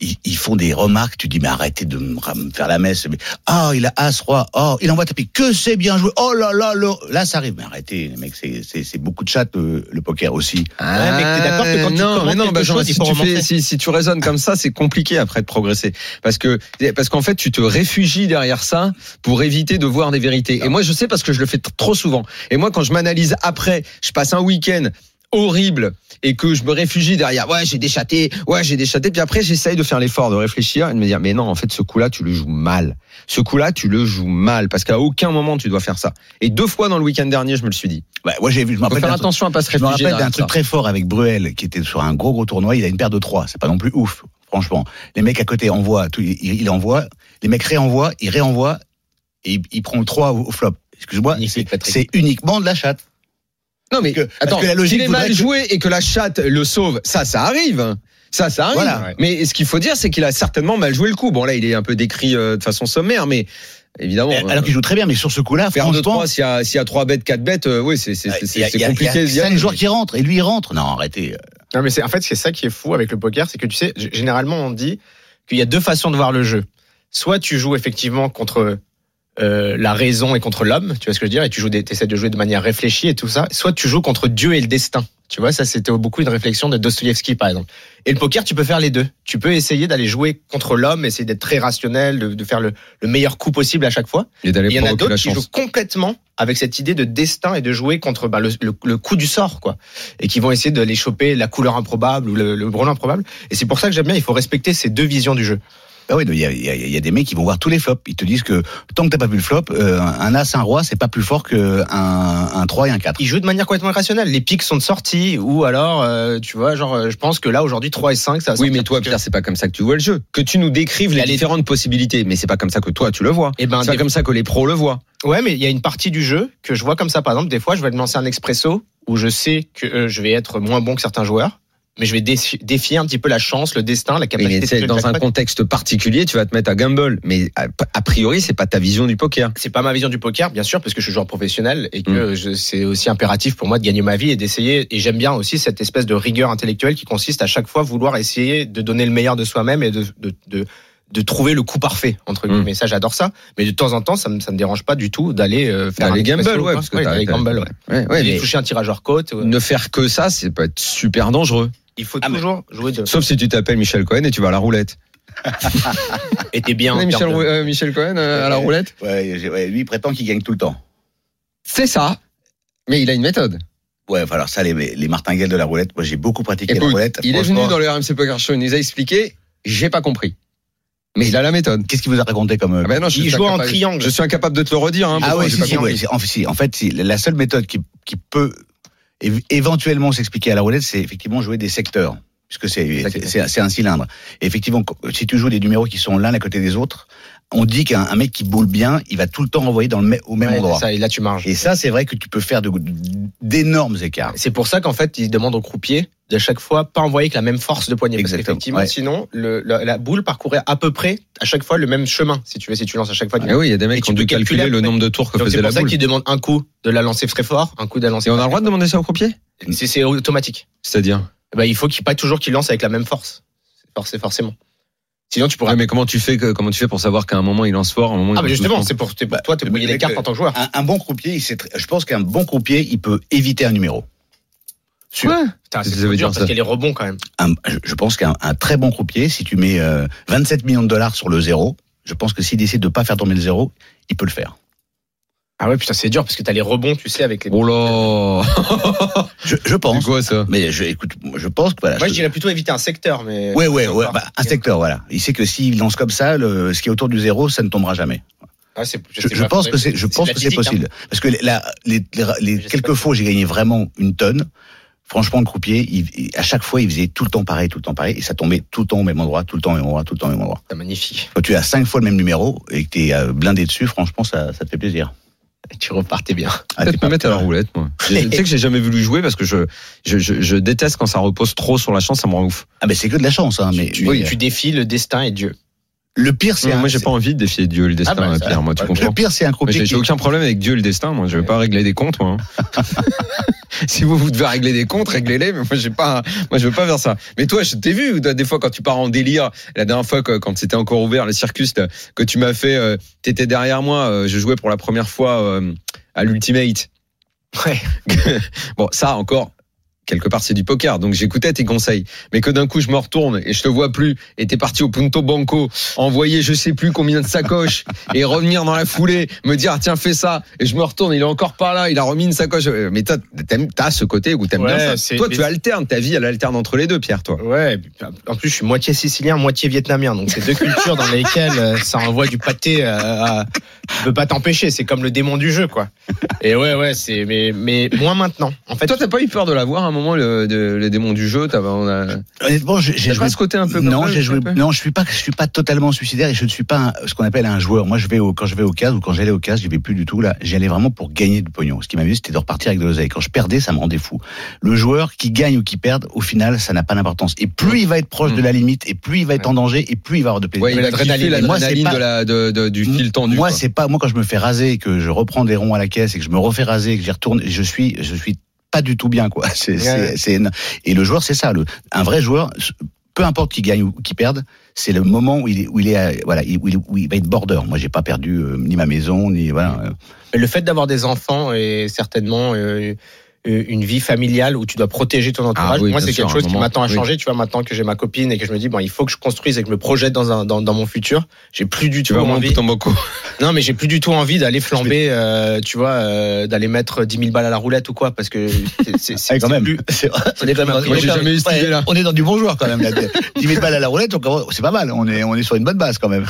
ils, ils font des remarques. Tu dis mais arrêtez de me faire la messe. Ah, il a as roi. Oh, il envoie tapis. Que c'est bien joué. Oh là là là. Là, ça arrive. Mais arrêtez, les mecs, c'est beaucoup de chat euh, le poker aussi. Ah, mais t'es d'accord que quand tu non, commentes mais non, quelque Benjamin, chose, si tu fais, si, si tu raisonnes comme ça, c'est compliqué après de progresser, parce que parce qu'en fait, tu te réfugies derrière ça pour éviter de voir des vérités. Et moi, je sais parce que je le fais trop souvent. Et moi, quand je m'analyse après, je passe un week-end horrible et que je me réfugie derrière ouais j'ai déchaté ouais j'ai déchaté puis après j'essaye de faire l'effort de réfléchir et de me dire mais non en fait ce coup là tu le joues mal ce coup là tu le joues mal parce qu'à aucun moment tu dois faire ça et deux fois dans le week-end dernier je me le suis dit Bah, moi j'ai vu. Je me rappelle faire attention à pas se je me réfugier rappelle d'un truc très fort avec Bruel qui était sur un gros gros tournoi. Il a une paire de trois. C'est pas non plus ouf. Franchement, les mecs à côté envoient, tout, il, envoie. Les mecs réenvoient, il réenvoie et il, prend le 3 au, flop. Excuse-moi, c'est uniquement de la chatte. Non mais Parce que- attends, parce que la logique qu'il est mal que- joué et que la chatte le sauve, ça, ça arrive. Ça, ça arrive. Voilà. Mais ce qu'il faut dire, c'est qu'il a certainement mal joué le coup. Bon là, il est un peu décrit euh, de façon sommaire, mais évidemment. Eh, Alors qu'il joue très bien, mais sur ce coup-là, Faire 2 franchement, 3 s'il y a s'il y a 3 bêtes, 4 bêtes, euh, oui, c'est c'est c'est il y a- compliqué il y a joueurs qui rentrent et lui il rentre. Non, arrêtez. Non, mais c'est en fait c'est ça qui est fou avec le poker, c'est que tu sais, généralement on dit qu'il y a deux façons de voir le jeu. Soit tu joues effectivement contre euh, la raison et contre l'homme, tu vois ce que je veux dire, et tu joues, de jouer de manière réfléchie et tout ça. Soit tu joues contre Dieu et le destin. Tu vois, ça c'était beaucoup une réflexion de Dostoïevski par exemple. Et le poker, tu peux faire les deux. Tu peux essayer d'aller jouer contre l'homme, essayer d'être très rationnel, de, de faire le, le meilleur coup possible à chaque fois. Et d'aller Il y en a d'autres qui jouent complètement avec cette idée de destin et de jouer contre bah, le, le- le coup du sort, quoi. Et qui vont essayer de les choper la couleur improbable ou le, le improbable. Et c'est pour ça que j'aime bien, il faut respecter ces deux visions du jeu. Ah oui, il y a, il y a- il y a des mecs qui vont voir tous les flops. Ils te disent que tant que t'as pas vu le flop, euh, un as, un roi, c'est pas plus fort que un, un 3 et un 4. Ils jouent de manière complètement irrationnelle. Les pics sont de sortie ou alors, euh, tu vois, genre, euh, je pense que là, aujourd'hui, 3 et 5, ça va Oui, mais toi, Pierre, c'est pas comme ça que tu vois le jeu. Que tu nous décrives les différentes possibilités, mais c'est pas comme ça que toi tu le vois. Eh ben, c'est pas des- comme ça que les pros le voient. Ouais, mais il y a une partie du jeu que je vois comme ça. Par exemple, des fois, je vais me lancer un expresso où je sais que euh, je vais être moins bon que certains joueurs, mais je vais défi- défier un petit peu la chance, le destin, la Oui, capacité mais de dans un contexte particulier, tu vas te mettre à gamble. Mais a, a priori, c'est pas ta vision du poker. C'est pas ma vision du poker, bien sûr, parce que je suis joueur professionnel et que je- c'est aussi impératif pour moi de gagner ma vie et d'essayer. Et j'aime bien aussi cette espèce de rigueur intellectuelle qui consiste à chaque fois vouloir essayer de donner le meilleur de soi-même et de, de, de, de trouver le coup parfait entre Mm. guillemets. Ça, j'adore ça. Mais de temps en temps, ça me, ça me dérange pas du tout d'aller euh, faire un gamble, ouais, parce que Ouais, gamble, ouais. Ouais, ouais, mais toucher un tirageur côte. ne faire que ça, c'est peut être super dangereux. Il faut Ah, mais- toujours jouer de. Sauf si tu t'appelles Michel Cohen et tu vas à la roulette. *laughs* Et t'es bien. en Michel, de- euh, Michel Cohen euh, à la roulette Ouais, ouais, lui il prétend qu'il gagne tout le temps. C'est ça. Mais il a une méthode. Ouais, alors ça, les, les martingales de la roulette, moi j'ai beaucoup pratiqué la roulette. il est venu dans le RMC Poker Show, il nous a expliqué, j'ai pas compris. Mais il a la méthode. Qu'est-ce qu'il vous a raconté comme. Ah ben non, Il joue en triangle. Je suis incapable de te le redire. Hein, Ah j'ai si, si, c'est- en, fait, la seule méthode qui, qui peut év- éventuellement s'expliquer à la roulette, c'est effectivement jouer des secteurs. Puisque c'est un cylindre. Et effectivement, si tu joues des numéros qui sont l'un à côté des autres, on dit qu'un un mec qui boule bien, il va tout le temps renvoyer dans le, au même Ouais, endroit. ça, et là, tu marges. Et ça, c'est vrai que tu peux faire de- d'énormes écarts. C'est pour ça qu'en fait, il demande au croupier de chaque fois pas envoyer avec la même force de poignet. Parce Exactement, qu'effectivement, ouais. sinon, le, la, la boule parcourait à peu près à chaque fois le même chemin. Si tu veux, si tu lances à chaque fois. Ah oui, il y a des mecs qui ont dû calculer calculer le nombre de tours que Donc faisait c'est la pour ça boule. qu'il demande un coup de la lancer très fort, un coup de la lancer. Et on a le droit de demander ça au croupier? C'est c'est automatique. C'est-à-dire? Bah, il faut qu'il pas toujours qu'il lance avec la même force. C'est forcé forcément. Sinon, tu pourras. Ouais, mais comment tu fais que, comment tu fais pour savoir qu'à un moment il lance fort, à un moment il ah, mais justement, c'est pour, pour toi te le brouiller les cartes euh, en tant que joueur. Un, un bon croupier, il sait je pense qu'un bon croupier, il peut éviter un numéro. Sûr. Ouais. C'est dire dur parce qu'il y a les rebonds quand même. Un- je- je pense qu'un un très bon croupier, si tu mets euh, 27 millions de dollars sur le zéro, je pense que s'il décide de pas faire tomber le zéro, il peut le faire. Ah ouais, putain, c'est dur parce que t'as les rebonds, tu sais, avec les. Oh là *laughs* Je, je C'est pense. quoi ça Mais je, écoute, je pense que voilà. Moi, je- je dirais plutôt éviter un secteur, mais. Ouais, ouais, ouais. Bah, un secteur, voilà. Il sait que s'il lance comme ça, le, ce qui est autour du zéro, ça ne tombera jamais. Ah, c'est- Je, je pas, pense que c'est, je pense que c'est hein. possible. Parce que les, la- les, les, les quelques fois où j'ai gagné vraiment une tonne, franchement, le croupier, il, il- à chaque fois, il faisait tout le temps pareil, tout le temps pareil, et ça tombait tout le temps au même endroit, tout le temps au même endroit, tout le temps au même endroit. C'est magnifique. Quand tu as cinq fois le même numéro et que tu es blindé dessus, franchement, ça, ça te fait plaisir. *laughs* Tu repartais bien. Ah, Peut-être me mettre à la roulette, moi. *laughs* Je sais que j'ai jamais vu lui jouer parce que je, je, je, je déteste quand ça repose trop sur la chance, ça me rend ouf. Ah, mais c'est que de la chance, hein, mais, Tu, tu défies le destin et Dieu. le pire, c'est moi, j'ai pas envie de défier Dieu et le destin, Ah bah, ça- Pierre, moi, tu comprends le pire, c'est un J'ai aucun problème avec Dieu et le destin. Moi, je veux pas régler des comptes. Moi. *laughs* *laughs* si vous vous devez régler des comptes, réglez-les. Mais moi, j'ai pas. Moi, je veux pas faire ça. Mais toi, je t'ai vu toi, des fois quand tu pars en délire. La dernière fois, que- quand c'était encore ouvert le circus, là, que tu m'as fait. euh, T'étais derrière moi. euh, je jouais pour la première fois euh, à l'Ultimate. Ouais. *laughs* Bon, ça encore. Quelque part, c'est du poker, donc j'écoutais tes conseils. Mais que d'un coup, je me retourne et je te vois plus, et t'es parti au Punto Banco, envoyer je sais plus combien de sacoches, *laughs* et revenir dans la foulée, me dire, ah, tiens, fais ça, et je me retourne, il est encore par là, il a remis une sacoche. Euh, Mais t'as ce côté où t'aimes Ouais, bien ça. Toi, tu alternes, ta vie, elle alterne entre les deux, Pierre, toi. Ouais. En plus, je suis moitié sicilien, moitié vietnamien. Donc, c'est deux cultures dans lesquelles euh, ça envoie du pâté. euh, à- Tu peux pas t'empêcher. C'est comme le démon du jeu, quoi. Et ouais, ouais, c'est. Mais, mais moins maintenant. En fait, Toi, t'as pas eu peur de l'avoir un moment, le, de- les démons du jeu t'as- on a... honnêtement, j'ai joué pas ce côté un peu non, j'ai joué. Non, je suis pas. Je suis pas totalement suicidaire et je ne suis pas un- ce qu'on appelle un joueur. Moi, je vais au, quand je vais au casse ou quand j'allais au casse, j'y vais plus du tout là. J'y allais vraiment pour gagner du pognon. Ce qui m'amusait, c'était de repartir avec de l'oseille. Quand je perdais, ça me rendait fou. Le joueur qui gagne ou qui perd, au final, ça n'a pas d'importance. Et plus il va être proche Mm. de la limite, et plus il va être en danger, et plus il va avoir de plaisir. Ouais, l'adrénaline, l'adrénaline moi, c'est pas- de la, de, de- du fil tendu. Moi, c'est pas moi quand je me fais raser, que je reprends des ronds à la caisse et que je me refais raser, et que j'y retourne, je suis, je suis pas du tout bien quoi. *laughs* C'est, c'est, c'est- et le joueur c'est ça, le, un vrai joueur, peu importe qui gagne ou qui perde, c'est le moment où il est, où il est, à- voilà, il- où il, où il va être border. Moi j'ai pas perdu euh, ni ma maison ni voilà. euh, le fait d'avoir des enfants est certainement euh, une vie familiale où tu dois protéger ton entourage. Ah oui, Moi, c'est quelque à chose qui a oui. changé. Tu vois, maintenant que j'ai ma copine et que je me dis, bon, il faut que je construise et que je me projette dans, un, dans, dans mon futur. J'ai plus du Tu tout envie. boco. *laughs* Non, mais j'ai plus du tout envie d'aller flamber, euh, tu vois, euh, d'aller mettre 10 000 balles à la roulette ou quoi, parce que c'est- *laughs* quand même. plus- *laughs* on est quand même. Moi, j'ai on est jamais eu cette ouais, idée-là. On est dans du bon joueur quand même. Là. 10 000 balles à la roulette, c'est pas mal. On est, on est sur une bonne base quand même.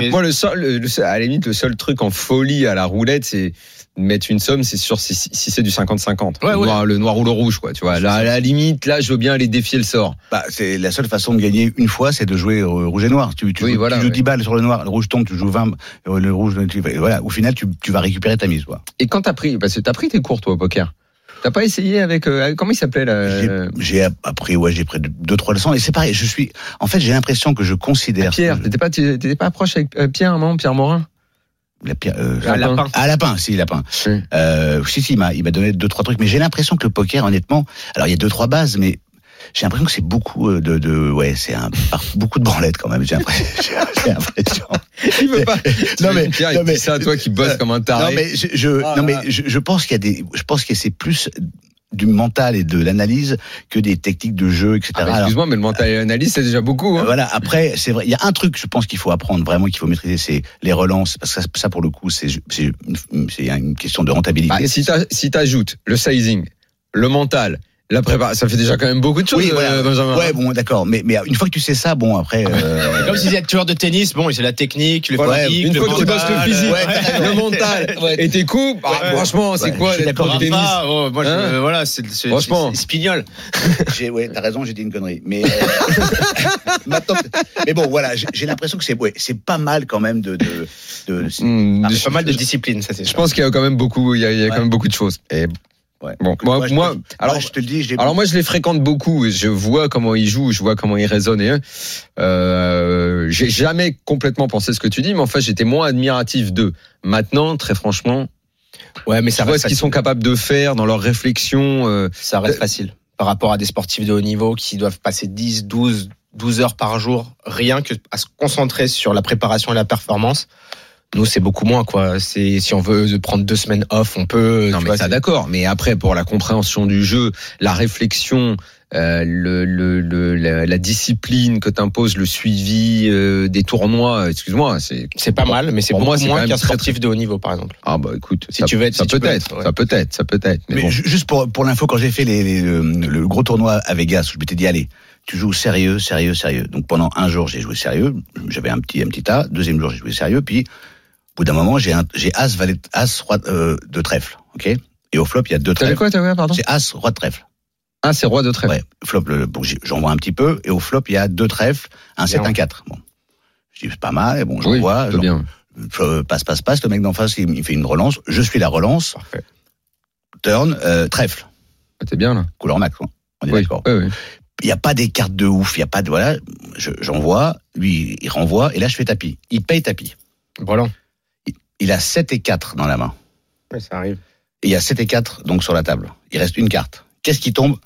Ouais, Moi, le seul, le- à la limite, le seul truc en folie à la roulette, c'est mettre une somme, c'est sûr si, si c'est du 50-50. Ouais, le, ouais. noir, le noir ou le rouge, quoi. Tu vois, là, à la limite, là, je veux bien aller défier le sort. Bah, c'est la seule façon de gagner une fois, c'est de jouer euh, rouge et noir. Tu, tu Oui, joues, voilà, tu joues ouais. 10 balles sur le noir, le rouge tombe, tu joues 20, euh, le rouge, tu, voilà. Au final, tu, tu vas récupérer ta mise. Quoi. Et quand t'as pris, parce que t'as pris tes cours, toi, au poker? T'as pas essayé avec, euh, comment il s'appelait, là J'ai- appris, ouais, j'ai pris deux, trois leçons. Et c'est pareil, je suis, en fait, j'ai l'impression que je considère Pierre, t'étais pas, t'étais pas proche avec Pierre, non, Pierre Morin? La Pierre, euh, Ah, Lapin. lapin. Ah, lapin, si, lapin. Oui. Euh, si, si, il m'a, il m'a donné deux, trois trucs. Mais j'ai l'impression que le poker, honnêtement, alors il y a deux, trois bases, mais j'ai l'impression que c'est beaucoup euh, de, de ouais, c'est un, beaucoup de branlettes quand même. J'ai l'impression. *laughs* *laughs* Il veut pas. *laughs* Non, mais- Pierre, non, mais- ça à toi qui bosse comme un Non, taré. mais je, je- Ah, non, mais je, je pense qu'il y a des, je pense que c'est plus du mental et de l'analyse que des techniques de jeu, etc. Ah, excuse-moi, mais le mental et l'analyse, c'est déjà beaucoup. hein. voilà. Après, c'est vrai. Il y a un truc, je pense qu'il faut apprendre vraiment, qu'il faut maîtriser, c'est les relances. Parce que ça, pour le coup, c'est c'est une, c'est une question de rentabilité. Bah, si t'as- si t'ajoutes le sizing, le mental, la préparation, ça fait déjà quand même beaucoup de choses, oui, voilà. euh, Benjamin. Ouais, bon, d'accord. Mais, mais une fois que tu sais ça, bon, après. euh, C'est comme si c'était joueur de tennis, bon, c'est la technique, le Voilà, physique, une le fois que tu bosses le mental, physique, ouais, le mental *laughs* Ouais. et tes coups, bah, Ouais. franchement, c'est quoi d'accord pro de tennis Ah, oh, moi, je- Hein voilà, c'est Franchement. Spignol. *laughs* j'ai, ouais, t'as raison, j'ai dit une connerie. Mais, euh, *laughs* maintenant, mais bon, voilà, j'ai l'impression que c'est, ouais, c'est pas mal quand même de, de, de- Hmm, Ah, C'est pas mal de discipline, ça c'est Je pense qu'il y a quand même beaucoup, il y a, il y a Ouais. quand même beaucoup de choses. Et Ouais. bon, moi, je moi, alors, moi, je te le dis, alors moi, je les fréquente beaucoup. et Je vois comment ils jouent, je vois comment ils raisonnent. Et, euh, j'ai jamais complètement pensé ce que tu dis, mais en fait, j'étais moins admiratif d'eux. Maintenant, très franchement, Ouais, mais je ça vois reste ce qu'ils sont capables de faire dans leur réflexion. euh, Ça reste facile. Par rapport à des sportifs de haut niveau qui doivent passer 10, 12, 12 heures par jour, rien que à se concentrer sur la préparation et la performance. Nous, c'est beaucoup moins, quoi. C'est, si on veut prendre deux semaines off, on peut. Non, tu mais vois, ça d'accord. Mais après, pour la compréhension du jeu, la réflexion, euh, le, le, le- la, la discipline que t'impose, le suivi euh, des tournois, excuse-moi, c'est c'est pas mal, mais c'est Pour beaucoup moi, c'est moins qu'un très, sportif de haut niveau, par exemple. ah bah écoute, Si ça, tu veux être- ça si tu peut peux être, être, ouais. ça peut être, ça peut être. Mais, Mais bon. ju- juste pour, pour l'info, quand j'ai fait les, les- le, le gros tournoi à Vegas, où je m'étais dit, allez, tu joues sérieux, sérieux, sérieux. Donc pendant un jour, j'ai joué sérieux. J'avais un petit, un petit tas. Deuxième jour, j'ai joué sérieux. Puis, au bout d'un moment, j'ai un- j'ai As, valet, As, roi euh, de trèfle. OK? Et au flop, il y a deux T'avais trèfles. quoi, t'avais quoi, pardon? C'est As, roi de trèfle. Ah, c'est roi de trèfle. Ouais, flop, le, bon, j'ai- j'envoie un petit peu. Et au flop, il y a deux trèfles, un 7, Bien. un 4. Bon. Je dis, c'est pas mal. Et bon, oui, j'envoie. c'est bien. Euh, passe, passe, passe. Le mec d'en face, il, fait une relance. Je suis la relance. Parfait. Turn, euh, trèfle. Ah, T'es bien là. Couleur max. hein. On est Oui, d'accord. oui, oui. Il n'y a pas des cartes de ouf. Il y a pas de voilà. je- J'envoie. lui, il renvoie. Et là, je fais tapis. Il paye tapis. Voilà. Il a 7 et 4 dans la main. Ouais, ça arrive. Et il y a 7 et 4 donc sur la table. Il reste une carte. Qu'est-ce qui tombe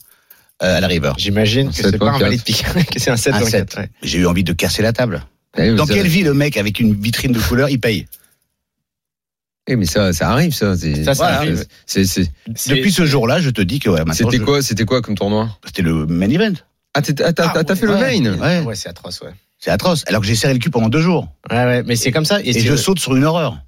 euh, à la river? J'imagine que c'est pas un valet de pique, que c'est un 7 Un ou un sept. 4. ouais. J'ai eu envie de casser la table. Eh, Dans quelle avez- vie le mec avec une vitrine de couleur, il paye? Eh, mais ça, ça arrive, ça. c'est- Ça, ça voilà. arrive. C'est, c'est- C'est- Depuis ce jour-là, je te dis que ouais, maintenant, C'était je- quoi, c'était quoi comme tournoi? C'était le main event. Ah, ah, t'as, Ah, t'as ouais, fait le main. Ouais. Ouais, c'est atroce, ouais. C'est atroce. Alors que j'ai serré le cul pendant deux jours. Ouais, ouais, mais c'est comme ça. Et, je saute sur une horreur.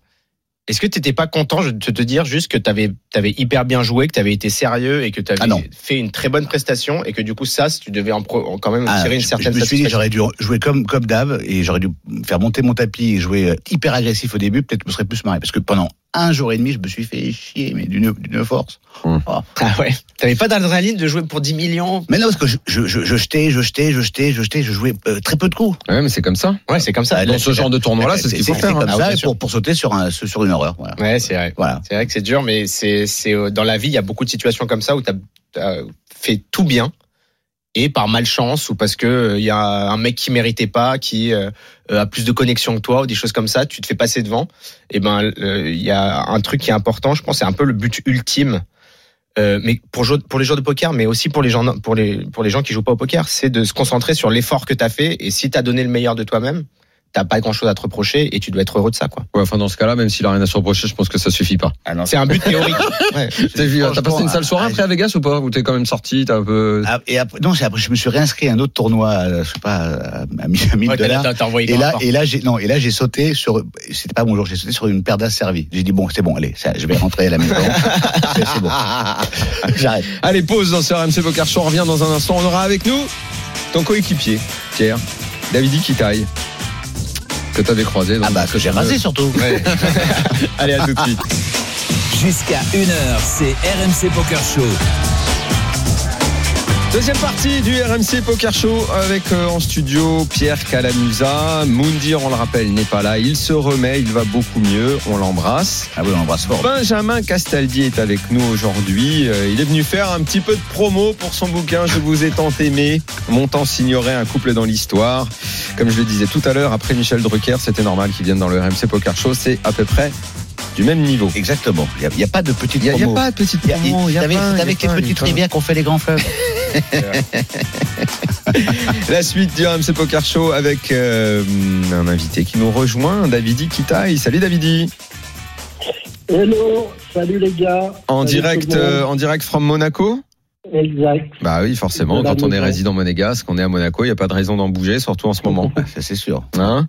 Est-ce que t'étais pas content de te dire juste que t'avais avais hyper bien joué, que t'avais été sérieux et que t'avais Ah non. fait une très bonne prestation et que du coup ça, tu devais en pro- en quand même Ah, tirer une je- certaine je me suis dit, satisfaction. j'aurais dû jouer comme, comme d'hab et j'aurais dû faire monter mon tapis et jouer euh, hyper agressif au début. Peut-être que je me serais plus marré. Parce que pendant un jour et demi, je me suis fait chier, mais d'une force. Hum. Oh. Ah ouais. T'avais pas d'adrénaline de jouer pour 10 millions? Mais non, parce que je, je, je, je jetais, je jetais, je jetais, je jetais, je jouais euh, très peu de coups. Ouais, mais c'est comme ça. Ouais, c'est comme ça. Dans ce genre de tournoi-là, c'est ce qu'il faut faire. comme hein. ça bien et sûr. pour, pour sauter sur, un, sur une horreur. Voilà. Ouais, c'est vrai. voilà. C'est vrai que c'est dur, mais c'est c'est euh, dans la vie, il y a beaucoup de situations comme ça où t'as as fait tout bien et par malchance ou parce que il y a un mec qui méritait pas, qui euh, a plus de connexion que toi ou des choses comme ça, tu te fais passer devant. Et ben il y a un truc qui est important, je pense, c'est un peu le but ultime. Euh, mais pour, les joueurs de poker, mais aussi pour les gens, pour les, pour les gens qui jouent pas au poker, c'est de se concentrer sur l'effort que tu as fait. Et si tu as donné le meilleur de toi-même, t'as pas grand chose à te reprocher et tu dois être heureux de ça. quoi. Ouais, enfin, dans ce cas-là, même s'il a rien à se reprocher, je pense que ça suffit pas. Ah C'est un but théorique. *laughs* Ouais. T'as passé une sale soirée ah, après à Vegas ou pas? Ou t'es quand même sorti T'as un peu. Ah, et après, non, c'est après, je me suis réinscrit à un autre tournoi, euh, je sais pas, à, à 1000 à 1000 Ouais, t'as- dollars. t'as- t'as envoyé Et là, et là, j'ai, non, et là, j'ai sauté sur, c'était pas mon jour, j'ai sauté sur une paire d'as servies. J'ai dit, bon, c'est bon, allez, ça, je vais rentrer à la maison. *laughs* c'est, bon. *laughs* J'arrête. Allez, pause dans ce RMC Poker Show. On revient dans un instant. On aura avec nous ton coéquipier, Pierre, David Kitaï, que t'avais croisé. Ah bah, que j'ai rasé surtout. Ouais. *laughs* Allez, à tout de suite. Jusqu'à 1h, c'est RMC Poker Show. Deuxième partie du RMC Poker Show avec euh, en studio Pierre Calamusa. Moundir, on le rappelle, n'est pas là. Il se remet, il va beaucoup mieux. On l'embrasse. Ah oui, on embrasse fort. Benjamin Castaldi est avec nous aujourd'hui. Euh, Il est venu faire un petit peu de promo pour son bouquin Je vous ai tant aimé. Mon temps s'ignorait un couple dans l'histoire. Comme je le disais tout à l'heure, après Michel Drucker, c'était normal qu'il vienne dans le RMC Poker Show. C'est à peu près du même niveau. Exactement. Il n'y a, pas de petite Il n'y a, a pas de petite a- promo. a c'est avec, a les a petites rivières qu'on fait les grands fleuves. *laughs* *laughs* La suite du RMC Poker Show avec euh, un invité qui nous rejoint, Davidi Kitaï. Salut Davidi. Hello, salut les gars. En Salut direct, euh, en direct from Monaco. Exact. Bah oui, forcément. Quand on est résident monégasque, qu'on est à Monaco, il n'y a pas de raison d'en bouger, surtout en ce moment. *laughs* Ça, c'est sûr. Hein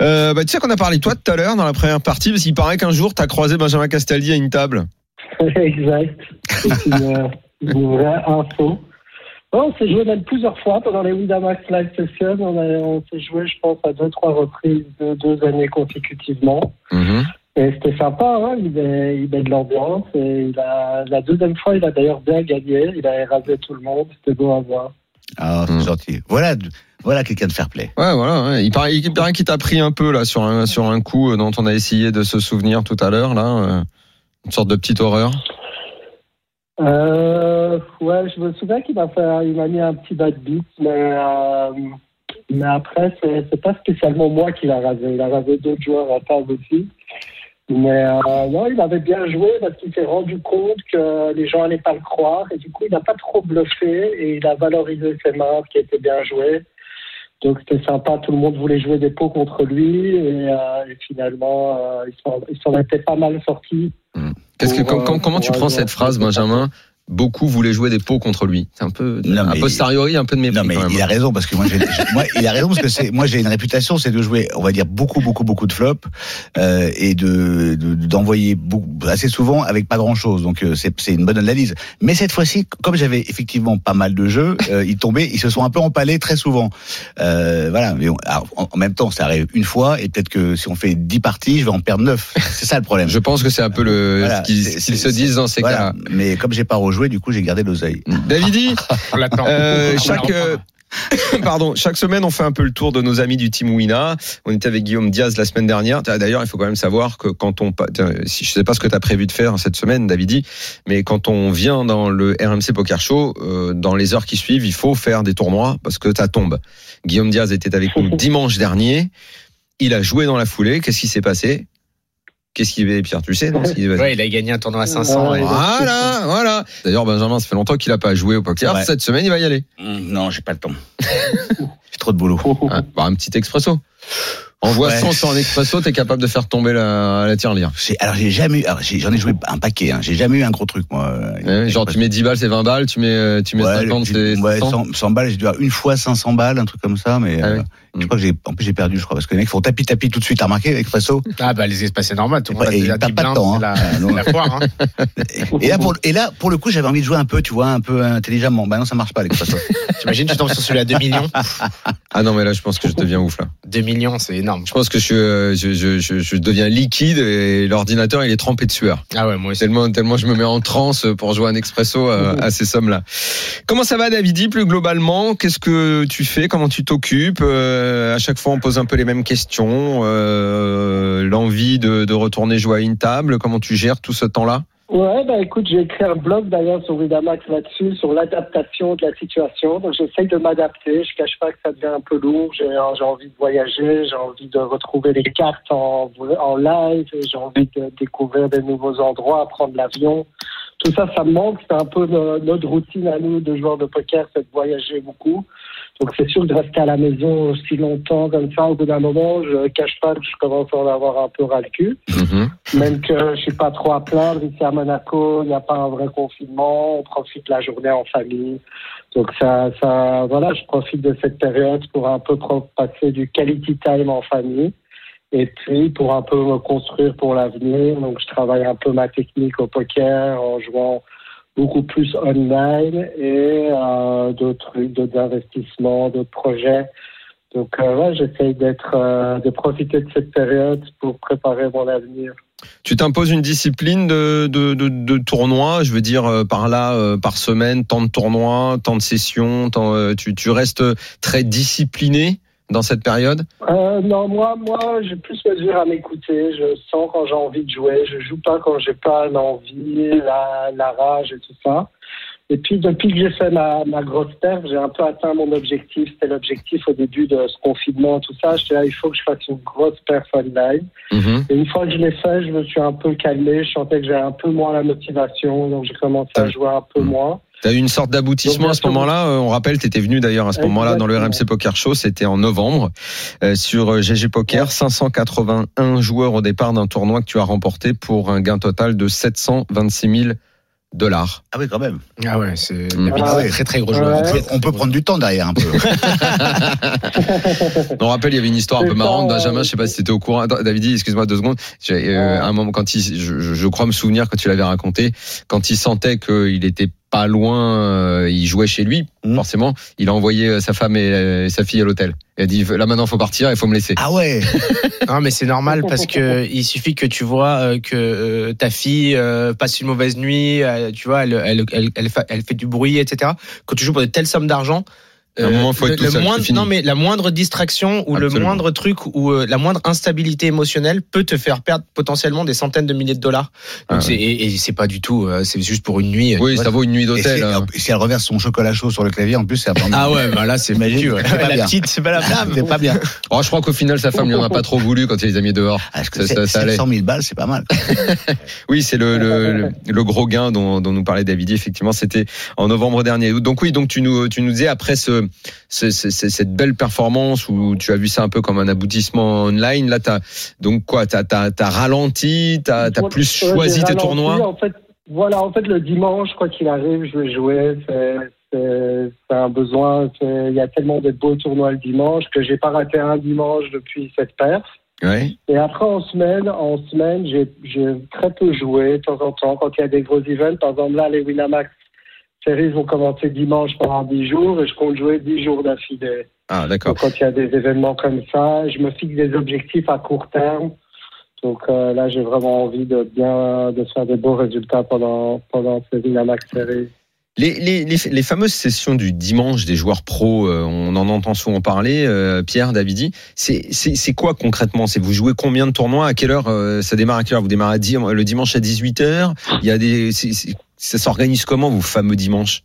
euh, bah, tu sais qu'on a parlé de toi tout à l'heure dans la première partie, parce qu'il paraît qu'un jour, tu as croisé Benjamin Castaldi à une table. *laughs* exact. C'est une, une vraie info. Oh, on s'est joué même plusieurs fois pendant les Winamax Live Sessions. On, a- on s'est joué, je pense, à deux, trois reprises de deux années consécutivement. Mhm. Et c'était sympa, hein. il, met, il met de l'ambiance. Et il a, la deuxième fois, il a d'ailleurs bien gagné. Il a érasé tout le monde. C'était beau à voir. Ah, c'est Mm. gentil. Voilà, voilà quelqu'un de fair play. Ouais, voilà. ouais. Il paraît, il paraît qu'il t'a pris un peu là sur un, sur un coup euh, dont on a essayé de se souvenir tout à l'heure, là. euh, une sorte de petite horreur. Euh, ouais, je me souviens qu'il m'a fait, il m'a mis un petit bad beat, mais, euh, mais après, c'est, c'est pas spécialement moi qui l'a rasé. Il a rasé d'autres joueurs à table aussi. Mais euh, non, il avait bien joué parce qu'il s'est rendu compte que les gens allaient pas le croire et du coup, il n'a pas trop bluffé et il a valorisé ses mains qui étaient bien jouées. Donc c'était sympa, tout le monde voulait jouer des pots contre lui et, euh, finalement, euh, il s'en- il s'en était pas mal sorti. Que, euh, com- comment tu prends cette phrase, Benjamin? Beaucoup voulaient jouer des pots contre lui. C'est un peu, Non, a mais- posteriori, un peu de mépris. Non mais quand même. il a raison parce que moi, moi il a raison parce que c'est moi j'ai une réputation c'est de jouer on va dire beaucoup beaucoup beaucoup de flops euh, et de de- d'envoyer assez souvent avec pas grand chose donc euh, c'est c'est une bonne analyse mais cette fois-ci comme j'avais effectivement pas mal de jeux euh, ils tombaient ils se sont un peu empalés très souvent euh, voilà mais on- alors, en, en même temps ça arrive une fois et peut-être que si on fait 10 parties je vais en perdre 9 c'est ça le problème Je pense que c'est un peu le, Voilà, ce qu'ils se disent dans ces voilà. cas-là. mais comme j'ai pas rejoué du coup j'ai gardé l'oseille *laughs* Davidi, On l'attend. euh, chaque, euh, *laughs* pardon, chaque semaine, on fait un peu le tour de nos amis du Team Wina. On était avec Guillaume Diaz la semaine dernière. D'ailleurs, il faut quand même savoir que quand on, si je sais pas ce que tu as prévu de faire cette semaine, Davidi, mais quand on vient dans le RMC Poker Show, euh, dans les heures qui suivent, il faut faire des tournois parce que ça tombe. Guillaume Diaz était avec nous *laughs* dimanche dernier. Il a joué dans la foulée. Qu'est-ce qui s'est passé? Qu'est-ce qui est Pierre Tu sais, non passé Ouais, il a gagné un tournoi à 500. Ouais, et- Voilà, voilà. D'ailleurs, Benjamin, ça fait longtemps qu'il a pas joué au poker. Ouais. Cette semaine, il va y aller. Hum, non j'ai pas le temps *laughs* j'ai trop de boulot Ah, bah, un petit expresso. Envoie Ouais. 100 sur un expresso, t'es capable de faire tomber la, la tirelire. Alors j'ai jamais eu, j'en ai joué un paquet, hein. j'ai jamais eu un gros truc moi. Ouais, genre, tu mets 10 balles, c'est 20 balles, tu mets, euh, tu mets Ouais, 50, le- c'est ouais, 100. 100, 100 balles, j'ai dû avoir une fois 500 balles, un truc comme ça, mais Ah euh, oui. je crois que j'ai, en plus j'ai perdu, je crois, parce que les mecs font tapis tapis tout de suite, t'as remarqué, Expresso Ah bah les espaces c'est normal, tout le monde Ouais, a et déjà il perd 10 pas de temps, la, hein. c'est la *laughs* foire. Hein. Et là, pour, et là, pour le coup, j'avais envie de jouer un peu, tu vois, un peu intelligemment. Bah non, ça marche pas, l'Expresso. *laughs* T'imagines, tu tombes sur celui à 2 millions? *laughs* Ah non, mais là, je pense que je deviens ouf, là. 2 millions, c'est énorme. Je pense que euh, je, je, je, je deviens liquide et l'ordinateur, il est trempé de sueur. Ah ouais, moi aussi. Tellement, tellement je me mets en transe pour jouer un expresso à, à ces sommes-là. Comment ça va, Davidi, plus globalement? Qu'est-ce que tu fais? Comment tu t'occupes? Euh, À chaque fois, on pose un peu les mêmes questions. Euh, L'envie de, de retourner jouer à une table Comment tu gères tout ce temps-là? Ouais, bah écoute, j'ai écrit un blog d'ailleurs sur Winamax là-dessus, sur l'adaptation de la situation. Donc j'essaye de m'adapter. Je cache pas que ça devient un peu lourd. J'ai j'ai envie de voyager, j'ai envie de retrouver les cartes en, en live, j'ai envie de découvrir des nouveaux endroits, prendre l'avion. Tout ça, ça me manque. C'est un peu no- notre routine à nous, de joueurs de poker, c'est de voyager beaucoup. Donc c'est sûr que de rester à la maison aussi longtemps comme ça, au bout d'un moment, je cache pas que je commence à en avoir un peu ras le cul. Même que je suis pas trop à plaindre. Ici à Monaco, il n'y a pas un vrai confinement. On profite la journée en famille. Donc ça, ça, voilà, je profite de cette période pour un peu passer du quality time en famille. Et puis pour un peu me construire pour l'avenir. Donc je travaille un peu ma technique au poker en jouant beaucoup plus online et euh, d'autres d'autres investissements, d'autres projets. Donc euh, ouais, j'essaye d'être, euh, de profiter de cette période pour préparer mon avenir. Tu t'imposes une discipline de, de, de, de tournoi, je veux dire euh, par là, par semaine, tant de tournois, tant de sessions, tu, tu restes très discipliné? Dans cette période Euh, non, moi, moi, j'ai plus mesure à m'écouter. Je sens quand j'ai envie de jouer. Je joue pas quand j'ai pas l'envie, la, la rage et tout ça. Et puis, depuis que j'ai fait ma, ma grosse perte, j'ai un peu atteint mon objectif. C'était l'objectif au début de ce confinement, tout ça. J'étais là, il faut que je fasse une grosse perf online. Et une fois que je l'ai fait, je me suis un peu calmé. Je sentais que j'avais un peu moins la motivation. Donc, j'ai commencé à jouer un peu moins. Tu as eu une sorte d'aboutissement à ce moment-là. Euh, On rappelle, tu étais venu d'ailleurs à ce moment-là dans le RMC Poker Show. C'était en novembre euh, sur euh, GG Poker. 581 joueurs au départ d'un tournoi que tu as remporté pour un gain total de 726 000 dollars. Ah oui, quand même. Ah ouais, c'est Ah ouais. très très gros On joueur. peut- On peut prendre du temps derrière un peu. *laughs* On rappelle, il y avait une histoire un peu marrante. Benjamin, je sais pas si tu étais au courant. Attends, David, excuse-moi deux secondes. J'ai, euh, à un moment, quand il, je, je- je crois me souvenir quand tu l'avais raconté, quand il sentait qu'il était pas loin, euh, il jouait chez lui, Mhm. forcément, il a envoyé euh, sa femme et, euh, sa fille à l'hôtel. Il a dit, là maintenant, faut partir, il faut me laisser. Ah ouais. *laughs* Non, mais c'est normal parce que il suffit que tu vois que ta fille passe une mauvaise nuit, tu vois, elle, elle, elle, elle fait du bruit, etc. Quand tu joues pour de telles sommes d'argent, À un moment, faut être le, tout le seul, c'est moindre, fini. non mais la moindre distraction ou le moindre truc ou euh, la moindre instabilité émotionnelle peut te faire perdre potentiellement des centaines de milliers de dollars. Donc Ah et, et c'est pas du tout, euh, c'est juste pour une nuit. Oui, vois. ça vaut une nuit d'hôtel. hein. si elle reverse son chocolat chaud sur le clavier, en plus, c'est *laughs* Ah ouais, bah là c'est foutu, ouais. c'est pas La bien. petite, c'est pas la flamme. C'est pas bien. Oh, je crois qu'au final, sa femme lui en a pas trop voulu quand il les a mis dehors. Ah, Ça- c'est ça- ça allait. 700 000 balles, c'est pas mal. *laughs* Oui, c'est le, le, le, le gros gain dont, dont nous parlait David. Effectivement, c'était en novembre dernier. Donc oui, donc tu nous, tu nous disais après ce, ce- ce- ce- cette belle performance où tu as vu ça un peu comme un aboutissement online. Là, t'as donc quoi T'as as, ralenti, t'as as plus Ouais, choisi tes tournois? En fait, voilà, en fait, le dimanche, quoi qu'il arrive, je vais jouer. C'est- C'est c'est un besoin. C'est- Il y a tellement de beaux tournois le dimanche que j'ai pas raté un dimanche depuis cette perf. Ouais. Et après, en semaine, en semaine, j'ai j'ai très peu joué de temps en temps quand il y a des gros events. Par exemple, là, les Winamax Series vont commencer dimanche pendant 10 jours et je compte jouer 10 jours d'affilée. Ah, d'accord. Quand il y a des événements comme ça, je me fixe des objectifs à court terme. Donc euh, là, j'ai vraiment envie de bien de faire des beaux résultats pendant pendant ces Winamax Series. Les, les, les, les fameuses sessions du dimanche des joueurs pros, euh, on en entend souvent parler. euh, Pierre, Davidi, c'est quoi concrètement? C'est vous jouez combien de tournois? À quelle heure euh, ça démarre? À quelle heure? Vous démarrez à 10 le dimanche à 18 h Il y a des c'est- c'est- ça s'organise comment vos fameux dimanches?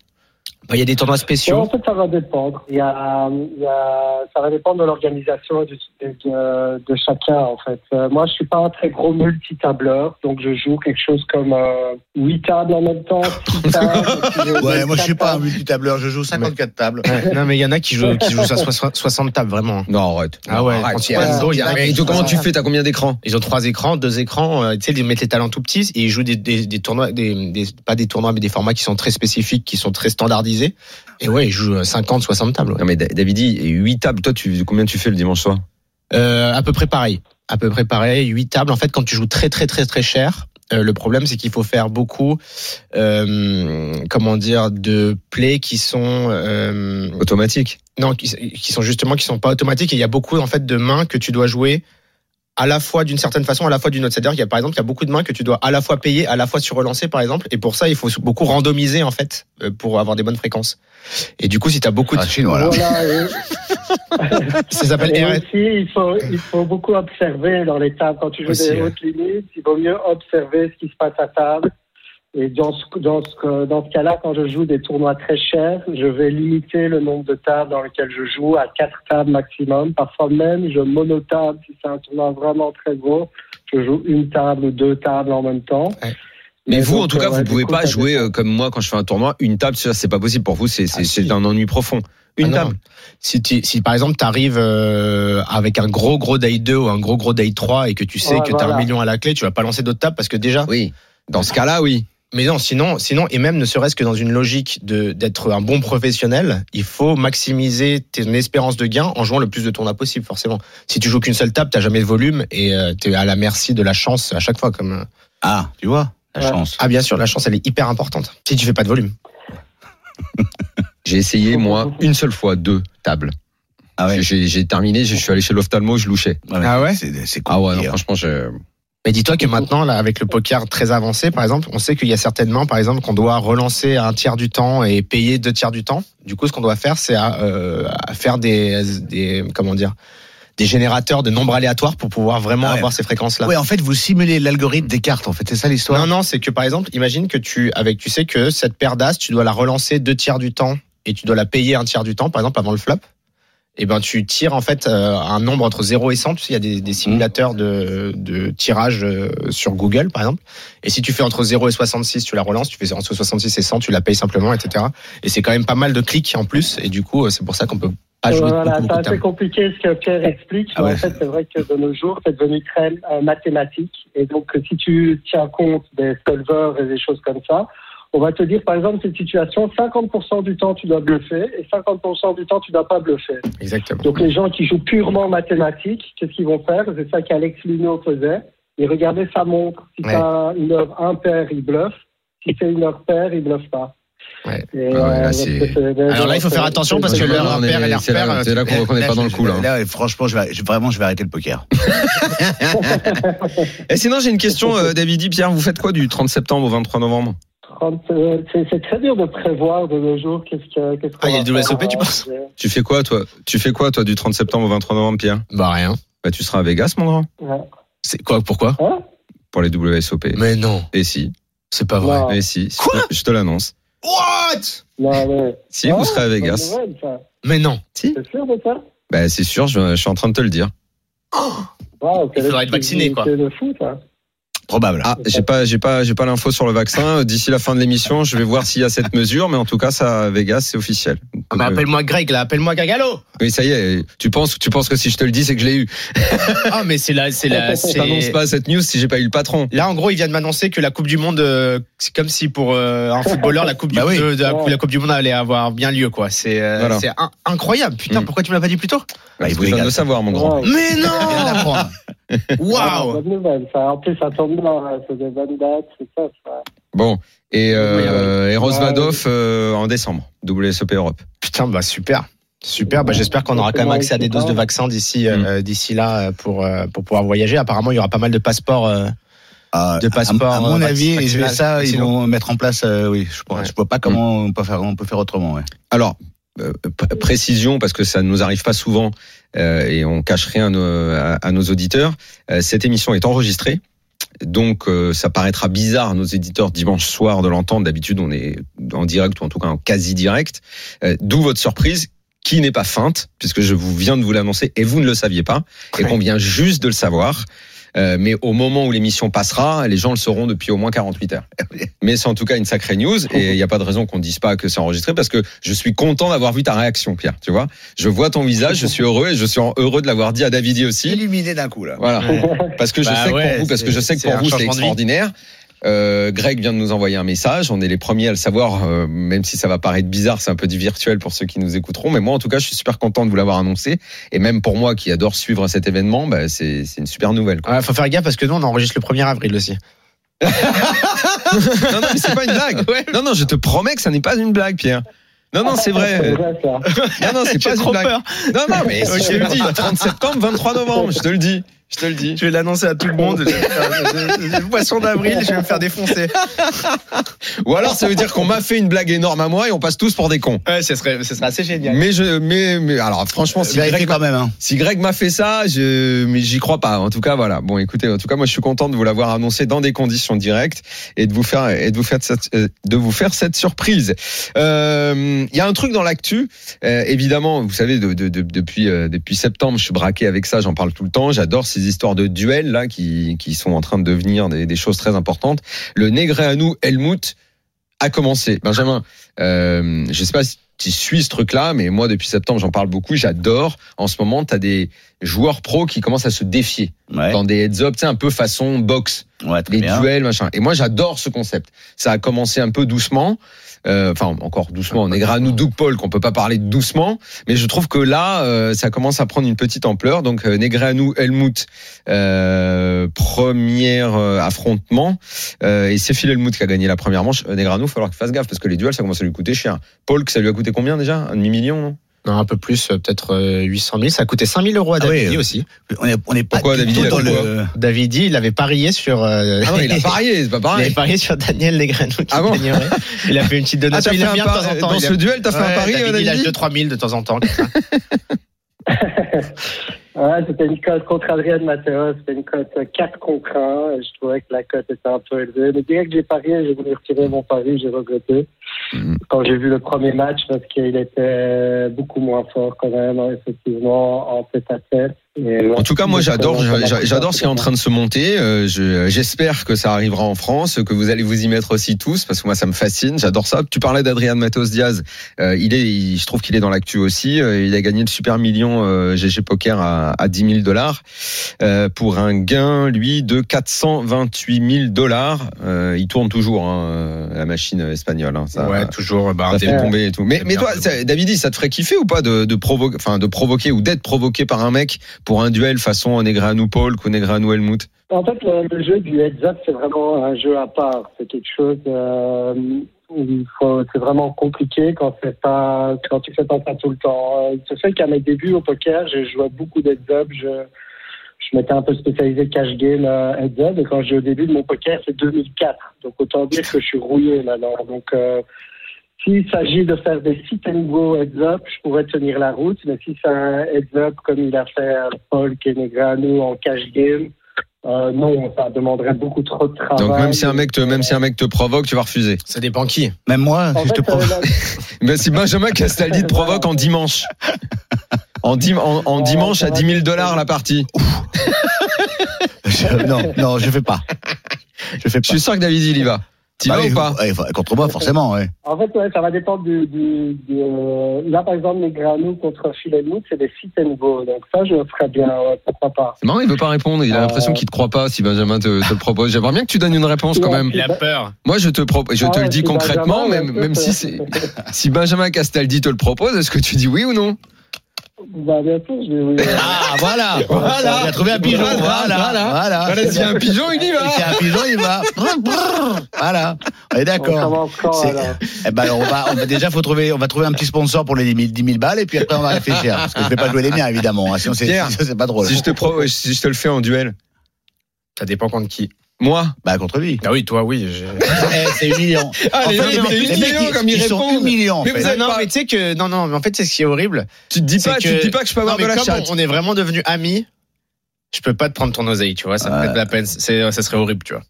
Bah, Il y a des tournois spéciaux. en fait, ça va dépendre. Il y a, il y a, ça va dépendre de l'organisation de, de, de chacun, en fait. Euh, moi, je suis pas un très gros multitableur, donc je joue quelque chose comme euh, 8 tables en même temps, 6 *laughs* tables. Ouais, moi, je suis pas un multitableur. Je joue 54 tables. Ouais, non, mais il y en a qui jouent, qui jouent à 60 60 tables, vraiment. Non, arrête. Ah ouais, Arrête. quand il y a Ouais. Ando, il y a- Mais comment tu fais T'as combien d'écrans? Ils ont trois écrans, deux écrans. euh, tu sais, ils mettent les talents tout petits et ils jouent des, des, des tournois, des, des- pas des tournois, mais des formats qui sont très spécifiques, qui sont très standardisés. Et ouais, ils jouent 50, 60 tables. ouais. Non mais Da- Davidi, 8 tables. Toi, tu combien tu fais le dimanche soir? Euh, à peu près pareil. À peu près pareil. Huit tables. En fait, quand tu joues très, très, très, très cher, euh, le problème, c'est qu'il faut faire beaucoup, euh, comment dire, de plays qui sont, euh, Automatique. non, qui, qui sont justement, qui sont pas automatiques. Et il y a beaucoup, en fait, de mains que tu dois jouer à la fois d'une certaine façon, à la fois d'une autre. C'est-à-dire qu'il y a, par exemple, il y a beaucoup de mains que tu dois à la fois payer, à la fois sur relancer, par exemple. Et pour ça, il faut beaucoup randomiser, en fait, euh, pour avoir des bonnes fréquences. Et du coup, si tu as beaucoup de... Ah, chinois, là. Voilà, *laughs* Ça s'appelle Et RS. aussi, il faut, il faut beaucoup observer dans les tables. Quand tu joues Aussi, des ouais. hautes limites, il vaut mieux observer ce qui se passe à table Et dans ce, dans ce, dans ce cas-là, quand je joue des tournois très chers, je vais limiter le nombre de tables dans lesquelles je joue à quatre tables maximum. Parfois même, je monotable si c'est un tournoi vraiment très gros. Je joue une table ou deux tables en même temps. Mais Mais vous, donc, en tout cas, euh, vous ouais, pouvez du coup, pas jouer euh, comme moi quand je fais un tournoi. Une table, ça, c'est pas possible pour vous. C'est c'est- c'est un ennui profond. Une Ah non. table. Si, si par exemple tu arrives avec un gros gros day 2 ou un gros gros day 3 et que tu sais Ouais, que tu as voilà. un million à la clé, tu vas pas lancer d'autres tables parce que déjà. Oui. Dans ce cas-là, oui. Mais non, sinon, sinon, et même ne serait-ce que dans une logique de d'être un bon professionnel, il faut maximiser tes espérances de gain en jouant le plus de tournois possible, forcément. Si tu joues qu'une seule table, t'as jamais de volume et euh, t'es à la merci de la chance à chaque fois. Comme euh. Ah, tu vois, la Ouais. chance. ah bien sûr, la chance elle est hyper importante. Si tu fais pas de volume. *laughs* J'ai essayé, moi, une seule fois deux tables. Ah ouais. J'ai terminé, je suis allé chez l'ophtalmo, je louchais. Ah ouais C'est c'est Ah ouais, non, hein. franchement, je. Mais dis-toi que maintenant, là, avec le poker très avancé, par exemple, on sait qu'il y a certainement, par exemple, qu'on doit relancer un tiers du temps et payer deux tiers du temps. Du coup, ce qu'on doit faire, c'est à, euh, à faire des, des, comment dire, des générateurs de nombres aléatoires pour pouvoir vraiment Ah ouais. avoir ces fréquences-là. Ouais, en fait, vous simulez l'algorithme des cartes, en fait. C'est ça l'histoire. Non, non, c'est que par exemple, imagine que tu, avec, tu sais que cette paire d'as, tu dois la relancer deux tiers du temps et tu dois la payer un tiers du temps, par exemple, avant le flop. Et ben, tu tires en fait euh, un nombre entre 0 et 100. Tu sais, il y a des, des simulateurs de, de tirage euh, sur Google, par exemple. Et si tu fais entre 0 et 66, tu la relances. Tu fais entre 66 et 100, tu la payes simplement, etc. Et c'est quand même pas mal de clics en plus. Et du coup, euh, c'est pour ça qu'on peut pas jouer Voilà, c'est assez tables. compliqué ce que Pierre explique. Ah mais ouais. En fait, c'est vrai que de nos jours, c'est devenu très euh, mathématique. Et donc, si tu tiens compte des solvers et des choses comme ça, on va te dire, par exemple, cette situation, 50% du temps, tu dois bluffer et 50% du temps, tu dois pas bluffer. Exactement. Donc, les gens qui jouent purement mathématiques, qu'est-ce qu'ils vont faire? C'est ça qu'Alex Lino faisait. Il regardait sa montre. Si Ouais. t'as une heure impair, il bluffe. Si c'est une heure paire, il bluffe pas. Ouais. Ah ouais, là, euh, Alors là, il faut faire attention parce que l'heure Là, on est- impair et l'heure c'est là- là qu'on reconnaît pas dans le coup, là. Là, franchement, je vais, je- vraiment, je vais arrêter le poker. *laughs* *laughs* Et sinon, j'ai une question, euh, David, Pierre, vous faites quoi du 30 septembre au 23 novembre? 30, C'est c'est très dur de prévoir de nos jours qu'est-ce que. qu'on Ah, il y a le WSOP, tu euh, penses Tu fais quoi, toi? Tu fais quoi, toi, du 30 septembre au 23 novembre, Pierre? Bah rien. Bah, tu seras à Vegas, mon grand, ouais. C'est quoi Pourquoi? Hein? Pour les WSOP. Mais non, Et si c'est pas vrai. Non. Et si Quoi? Je te l'annonce. What? Non, mais. Si, Ah, vous serez à Vegas. nouvelle. Mais non. Si C'est sûr de ça? Bah, c'est sûr, je, je suis en train de te le dire. Wow, Il faudra être vacciné, quoi. C'est de fou, ça. Probable. Ah, j'ai pas, j'ai pas, j'ai pas l'info sur le vaccin. D'ici la fin de l'émission, je vais voir s'il y a cette mesure, mais en tout cas, ça, à Vegas, c'est officiel. Ah bah, Euh, appelle-moi Greg là, appelle-moi Greg. Allô oui, ça y est. Tu penses, tu penses que si je te le dis, c'est que je l'ai eu. *laughs* Ah mais c'est la, c'est la, Je c'est. t'annonce pas cette news si j'ai pas eu le patron. Là, en gros, il vient de m'annoncer que la Coupe du Monde, euh, c'est comme si pour euh, un footballeur, la Coupe du Bah oui. de- de la, la Coupe du Monde allait avoir bien lieu, quoi. C'est, euh, Voilà. c'est in- incroyable. Putain, Mm. pourquoi tu me l'as pas dit plus tôt Bah, il égale. le savoir, mon grand. Wow. Mais non Waouh bonne nouvelle, ça. En plus, ça tombe bien, hein, c'est des bonnes dates, c'est ça. Bon. Et, euh, et Rosvadov Ouais. euh, en décembre, WSOP Europe. Putain, bah super. Super, bah, j'espère qu'on aura quand même accès à des doses de vaccins d'ici euh, d'ici là euh, pour euh, pour pouvoir voyager. Apparemment, il y aura pas mal de passeports. euh, Ah, De passeport, À, à mon avis, vais ça, ils vont mettre en place. euh, oui, je, Ouais. je vois pas comment on peut faire, on peut faire autrement. Ouais. Alors, euh, pr- précision, parce que ça ne nous arrive pas souvent euh, et on cache rien à nos, à- à nos auditeurs, euh, cette émission est enregistrée. Donc, euh, ça paraîtra bizarre à nos éditeurs dimanche soir de l'entendre. D'habitude, on est en direct ou en tout cas en quasi direct. Euh, D'où votre surprise, qui n'est pas feinte, puisque je vous viens de vous l'annoncer et vous ne le saviez pas, et qu'on vient juste de le savoir. Euh, mais au moment où l'émission passera, les gens le sauront depuis au moins 48 heures. *laughs* Mais c'est en tout cas une sacrée news et il n'y a pas de raison qu'on dise pas que c'est enregistré parce que je suis content d'avoir vu ta réaction, Pierre. Tu vois, je vois ton visage, je suis heureux et je suis heureux de l'avoir dit à Davidi aussi. Illuminé d'un coup là. Voilà, parce que je Bah sais que ouais, pour vous, parce que je sais que c'est pour vous c'est extraordinaire. Euh, Greg vient de nous envoyer un message. On est les premiers à le savoir, euh, même si ça va paraître bizarre, c'est un peu du virtuel pour ceux qui nous écouteront. Mais moi, en tout cas, je suis super content de vous l'avoir annoncé. Et même pour moi, qui adore suivre cet événement, bah, c'est c'est une super nouvelle. quoi. Ouais, faut faire gaffe parce que nous on enregistre le 1er avril aussi. *laughs* non, non, mais c'est pas une blague. Non, non, je te promets que ça n'est pas une blague, Pierre. Non, non, c'est vrai. C'est vrai, ça. Non, non, c'est pas une trop blague. peur. Non, non, mais je te le dis, 30 septembre, 23 novembre, je te le dis. Je te le dis. Je vais l'annoncer à tout le monde. Le poisson d'avril, je vais me faire défoncer. Ou alors ça veut dire qu'on m'a fait une blague énorme à moi et on passe tous pour des cons. Ouais, ce serait, ce serait assez génial. Mais je, mais, mais alors franchement, si Vérifiez Greg, quand même. Hein. si Greg m'a fait ça, je, mais j'y crois pas. En tout cas, voilà. Bon, écoutez, en tout cas, moi, je suis content de vous l'avoir annoncé dans des conditions directes et de vous faire, et de vous faire cette, euh, de vous faire cette surprise. Euh, Il y a un truc dans l'actu, euh, évidemment, vous savez, de, de- de- depuis, euh, depuis septembre, je suis braqué avec ça, j'en parle tout le temps. J'adore ces histoires de duels là qui, qui sont en train de devenir des, des choses très importantes. Le Negreanu Helmut a commencé. Benjamin, euh, je sais pas si tu suis ce truc-là, mais moi depuis septembre j'en parle beaucoup. J'adore. En ce moment, tu as des joueurs pros qui commencent à se défier Ouais. dans des heads-up, tu sais, un peu façon boxe, Ouais, très des bien. duels, machin. Et moi j'adore ce concept. Ça a commencé un peu doucement. Euh, Enfin, encore doucement. On est Granou Doug Paul, qu'on peut pas parler doucement, mais je trouve que là, euh, ça commence à prendre une petite ampleur. Donc, euh, Negreanu Helmut, euh, premier euh, affrontement, euh, et c'est Phil Helmut qui a gagné la première manche. Negreanu, il va falloir qu'il fasse gaffe parce que les duels, ça commence à lui coûter cher. Paul, que ça lui a coûté combien déjà? Un demi million, non? Non, un peu plus, euh, peut-être euh, 800 000. Ça a coûté 5 000 euros à Ah oui, Davidi euh, aussi. On est, on est pas Pourquoi, du David, tout il a dans le. Davidi, il avait parié sur. euh, Ah non, il a parié, c'est pas *laughs* Il pareil. avait parié sur Daniel Negreanu qui Ah bon? gagnerait. Il a fait une petite Ah, donation. t'as il bien par- de temps en temps. dans il ce aime- duel, t'as fait un pari, Davidi, euh, Il Davidi 2-3 000 de temps en temps. *laughs* Ouais, c'était une cote contre Adrien Matteo, c'était une cote 4 contre 1. Je trouvais que la cote était un peu élevée. Mais direct que j'ai parié, j'ai voulu retirer mon pari, j'ai regretté. Mhm. Quand j'ai vu le premier match, parce qu'il était beaucoup moins fort quand même, hein, effectivement, en tête à tête. En tout cas, moi, j'adore, j'adore ce qui est en train de se monter. Euh, je- J'espère que ça arrivera en France, que vous allez vous y mettre aussi tous, parce que moi, ça me fascine. J'adore ça. Tu parlais d'Adrian Matos Diaz. Euh, il est, il- je trouve qu'il est dans l'actu aussi. Euh, il a gagné le super million GG Poker à, à 10 000 dollars pour un gain, lui, de 428 000 dollars. Il tourne toujours hein, la machine espagnole. Hein, ça, Ouais, toujours. Bah, fait tomber et tout. Mais, mais toi, ça- David, ça te ferait kiffer ou pas de, de provoquer, enfin, de provoquer ou d'être provoqué par un mec pour un duel façon Negreanu Paul ou Negreanu Helmut? En fait, le, le jeu du heads up, c'est vraiment un jeu à part. C'est quelque chose euh, c'est vraiment compliqué quand c'est pas, quand tu fais pas ça tout le temps. Euh, C'est fait qu'à mes débuts au poker, je jouais beaucoup d'heads up. Je, je m'étais un peu spécialisé cash game euh, heads up. Et quand j'ai au début de mon poker, c'est 2004. Donc autant dire que je suis rouillé maintenant. Donc euh, s'il s'agit de faire des sit and go heads up, je pourrais tenir la route. Mais si c'est un heads up comme il a fait euh, Paul Kenegrano en cash game, euh, non, ça demanderait beaucoup trop de travail. Donc même si un mec te, même si un mec te provoque, tu vas refuser. Ça dépend qui. Même moi, En si je te fait, provoque. euh, *laughs* là- Mais si Benjamin Castaldi te provoque en dimanche. *laughs* En, dim- en, en Ouais, dimanche à va 10 000 être- dollars la partie. *laughs* Je- non, non, je fais pas. Je fais Je pas. suis sûr que David il y va. T'y Bah vas oui, ou pas ouais, Contre moi, forcément, ouais. En fait, ouais, ça va dépendre du. du, du, euh, là, par exemple, les Granou contre Philemouth, c'est des sit and go. Donc, ça, je ferais bien, ouais, pourquoi pas. C'est marrant, il veut pas répondre. Il a Euh. l'impression qu'il te croit pas si Benjamin te, te le propose. J'aimerais bien que tu donnes une réponse quand même. Il a peur. Moi, je te je Ah te ouais, le dis si concrètement, Benjamin, même, si si Benjamin Castaldi te le propose, est-ce que tu dis oui ou non? Bah, bien sûr, je dis oui. *laughs* Ah, voilà, voilà. Il a trouvé un pigeon. Voilà, voilà. Voilà, s'il y a un pigeon, il y va. S'il y a un pigeon, il va. Voilà. On est d'accord. Eh ben, alors, on va, on va déjà, faut trouver, on va trouver un petit sponsor pour les 10 000, 10 000 balles, et puis après, on va réfléchir. Parce que je vais pas jouer les miens, évidemment. hein, Sinon, c'est, c'est pas drôle. Si je te pro- si je te le fais en duel. Ça dépend contre qui. Moi Bah, contre lui. Ah oui, toi, oui. *laughs* Eh, c'est humiliant. *laughs* Ah, En les fait, les mecs, humiliant ils- comme ils ils sont répondent. humiliants, en Mais fait. vous Non, êtes non, pas- mais tu sais que non, non, mais en fait, c'est ce qui est horrible. Tu te dis pas, tu que- te dis pas que je peux avoir non, de mais la comme chatte. on, est vraiment devenus amis, je peux pas te prendre ton oseille, tu vois. Ça me fait de la peine. C'est, ça serait horrible, tu vois.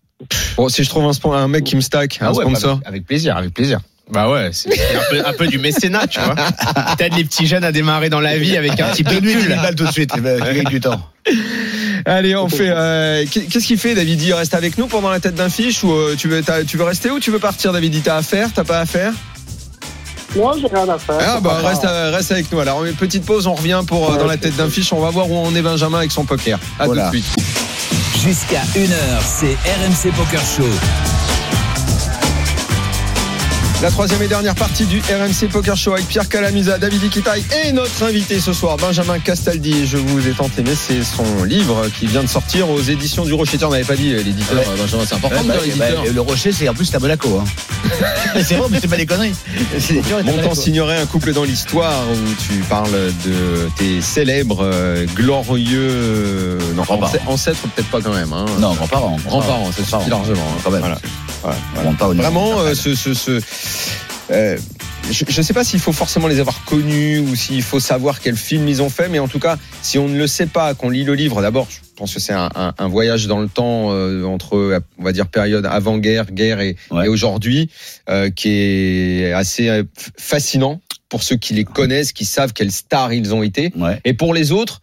Bon, si je trouve un, mec qui me stack, un Ah ouais, sponsor. avec, avec plaisir, avec plaisir. Bah ouais, c'est un peu, un peu du mécénat, tu vois. *laughs* T'aides les petits jeunes à démarrer dans la vie avec un petit Donne-lui 10 pécule. 000 balles tout de suite. Gagner du temps. Allez, on fait. euh, Qu'est-ce qu'il fait, David Il reste avec nous pendant la tête d'un fiche ou euh, tu veux, t'as- tu veux rester ou tu veux partir, David T'as affaire? T'as pas affaire? Non, j'ai rien à faire. Ah bah reste, grave. euh, reste avec nous. Alors une petite pause, on revient pour euh, Ouais, dans la tête d'un fiche. On va voir où on est Benjamin avec son poker. À Voilà. tout de suite. Jusqu'à 1h, c'est RMC Poker Show. La troisième et dernière partie du RMC Poker Show avec Pierre Calamusa, David Iquitaille et notre invité ce soir, Benjamin Castaldi. Je vous ai tant aimé, c'est son livre qui vient de sortir aux éditions du Rocher. Tiens, On n'avait pas dit euh, l'éditeur, Ouais. Benjamin, c'est important de Bah, l'éditeur. bah, le Rocher, c'est en plus c'est à Monaco. Hein. *laughs* c'est vrai, mais c'est pas des conneries. C'est des gens, c'est à Mon temps Monaco. signerait un couple dans l'histoire où tu parles de tes célèbres, euh, glorieux. Non, ancêtres, peut-être pas quand même. Hein. Non, grands-parents. Grands-parents, suffit largement. hein. Quand même. Voilà. Voilà, voilà. pas Vraiment, euh, ce. ce, ce euh, je ne sais pas s'il faut forcément les avoir connus ou s'il faut savoir quel film ils ont fait, mais en tout cas, si on ne le sait pas, qu'on lit le livre, d'abord, je pense que c'est un, un- un voyage dans le temps euh, entre, on va dire, période avant-guerre, guerre et, Ouais. et aujourd'hui, euh, qui est assez fascinant pour ceux qui les connaissent, qui savent quelles stars ils ont été. Ouais. Et pour les autres,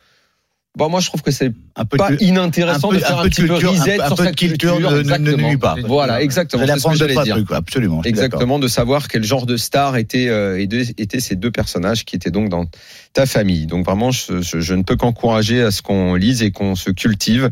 bon, moi, je trouve que c'est Un peu pas de- inintéressant peu- de faire un petit peu reset sur cette culture culture. ne- nuit pas. Voilà, exactement. C'est ce que j'allais dire. trucs, absolument. Exactement, de savoir quel genre de star étaient, euh, étaient, ces deux personnages qui étaient donc dans ta famille. Donc vraiment, je, je- je ne peux qu'encourager à ce qu'on lise et qu'on se cultive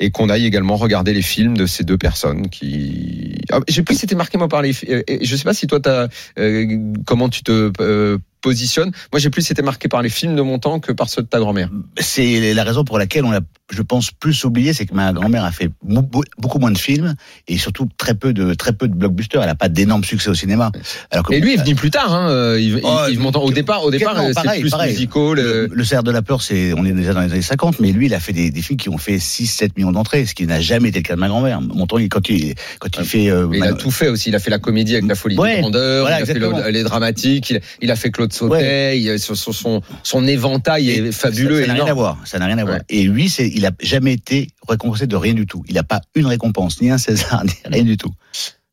et qu'on aille également regarder les films de ces deux personnes qui. Ah, je sais plus c'était marqué moi par les. euh, Je sais pas si toi t'as euh, comment tu te euh, positionnes. Moi, j'ai plus été marqué par les films de mon temps que par ceux de ta grand-mère. C'est la raison pour laquelle on a, je pense, plus oublié, c'est que ma grand-mère a fait beaucoup moins de films et surtout très peu de très peu de blockbusters. Elle n'a pas d'énormes succès au cinéma. Alors que Et lui est venu plus tard. Hein, euh, Yves, Oh, Yves Montand. Au départ, au départ, euh, c'est plus pareil. musical. euh, le, le cerf de la peur, c'est on est déjà dans les années 50, mais lui, il a fait des, des films qui ont fait 6-7 millions d'entrées, ce qui n'a jamais été le cas de ma grand-mère. Il- quand il quand il fait, euh, Mais il a tout fait aussi. Il a fait la comédie avec la folie Ouais, de grandeur. voilà, il a fait le- les dramatiques. Il, il a fait Claude Sautet. il a- son, son, son, son éventail est fabuleux. Ça n'a rien à voir. Ça n'a rien à voir. Ouais. Et lui, c'est, il a jamais été récompensé de rien du tout. Il n'a pas une récompense, ni un César, *laughs* ni rien du tout.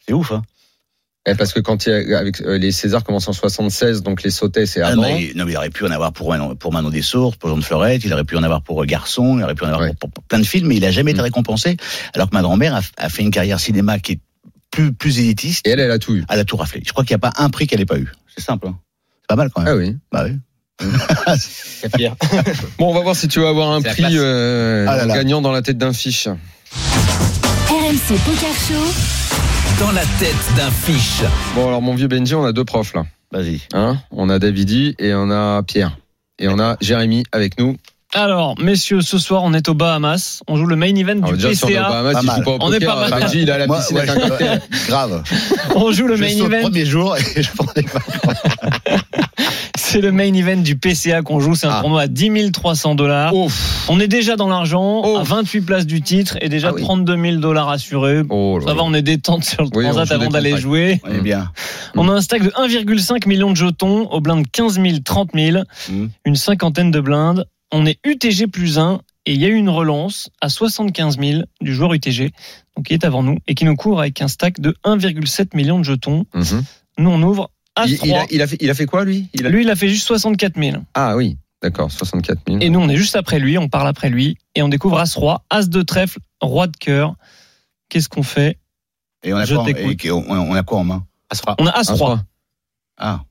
C'est ouf, hein. Eh, Parce que quand il y a- avec euh, les Césars commencent en 76, donc les Sautet c'est Ah, avant. mais, non, mais il aurait pu en avoir pour Manon, pour Manon des Sources, pour Jean de Fleurette, il aurait pu en avoir pour euh, Garçon, il aurait pu en avoir Ouais. pour, pour plein de films, mais il a jamais été Mm. récompensé. Alors que ma grand-mère a, a fait une carrière cinéma qui est plus, plus élitiste. Et elle, elle a tout eu. Elle a tout raflé. Je crois qu'il n'y a pas un prix qu'elle n'ait pas eu. C'est simple. Hein. Pas mal quand même. Ah oui. Bah oui. *laughs* C'est pire. Bon, on va voir si tu vas avoir un prix euh, Ah là là. gagnant dans la tête d'un fiche. RMC Poker Show. Dans la tête d'un fiche. Bon, alors mon vieux Benji, on a deux profs là. Vas-y. Hein on a Davidi et on a Pierre. Et on a Jérémy avec nous. Alors, messieurs, ce soir, on est aux Bahamas. On joue le main event Alors, du déjà, si on est au PCA. Bahamas, Pas il mal. joue pas au On est poker. pas mal. Benji, il a la Moi, piscine ouais, avec un je- cocktail. grave. On joue le je main event. premier jour et je prends des. C'est le main event du PCA qu'on joue. C'est un Ah. tournoi à 10 300 dollars. On est déjà dans l'argent, à 28 places du titre et déjà Ah oui. 32 000 dollars assurés. Oh Ça va, on est détente sur le Oui, transat avant d'aller jouer. On est bien. On a un stack de 1,5 million de jetons au blind 15 000, 30 000, Mm. une cinquantaine de blindes. On est UTG plus 1 et il y a eu une relance à 75 000 du joueur UTG, donc qui est avant nous et qui nous court avec un stack de 1,7 million de jetons. Mhm. Nous, on ouvre Il, 3. il a, il, a fait, il a fait quoi lui? Il a... Lui, il a fait juste 64 000. Ah oui, d'accord, 64 000. Et nous, on est juste après lui, on parle après lui et on découvre As-Roi, As de trèfle, Roi de cœur. Qu'est-ce qu'on fait? Et on a, Je quoi, et on, on a quoi en main? On a As-Roi, trois. Ah.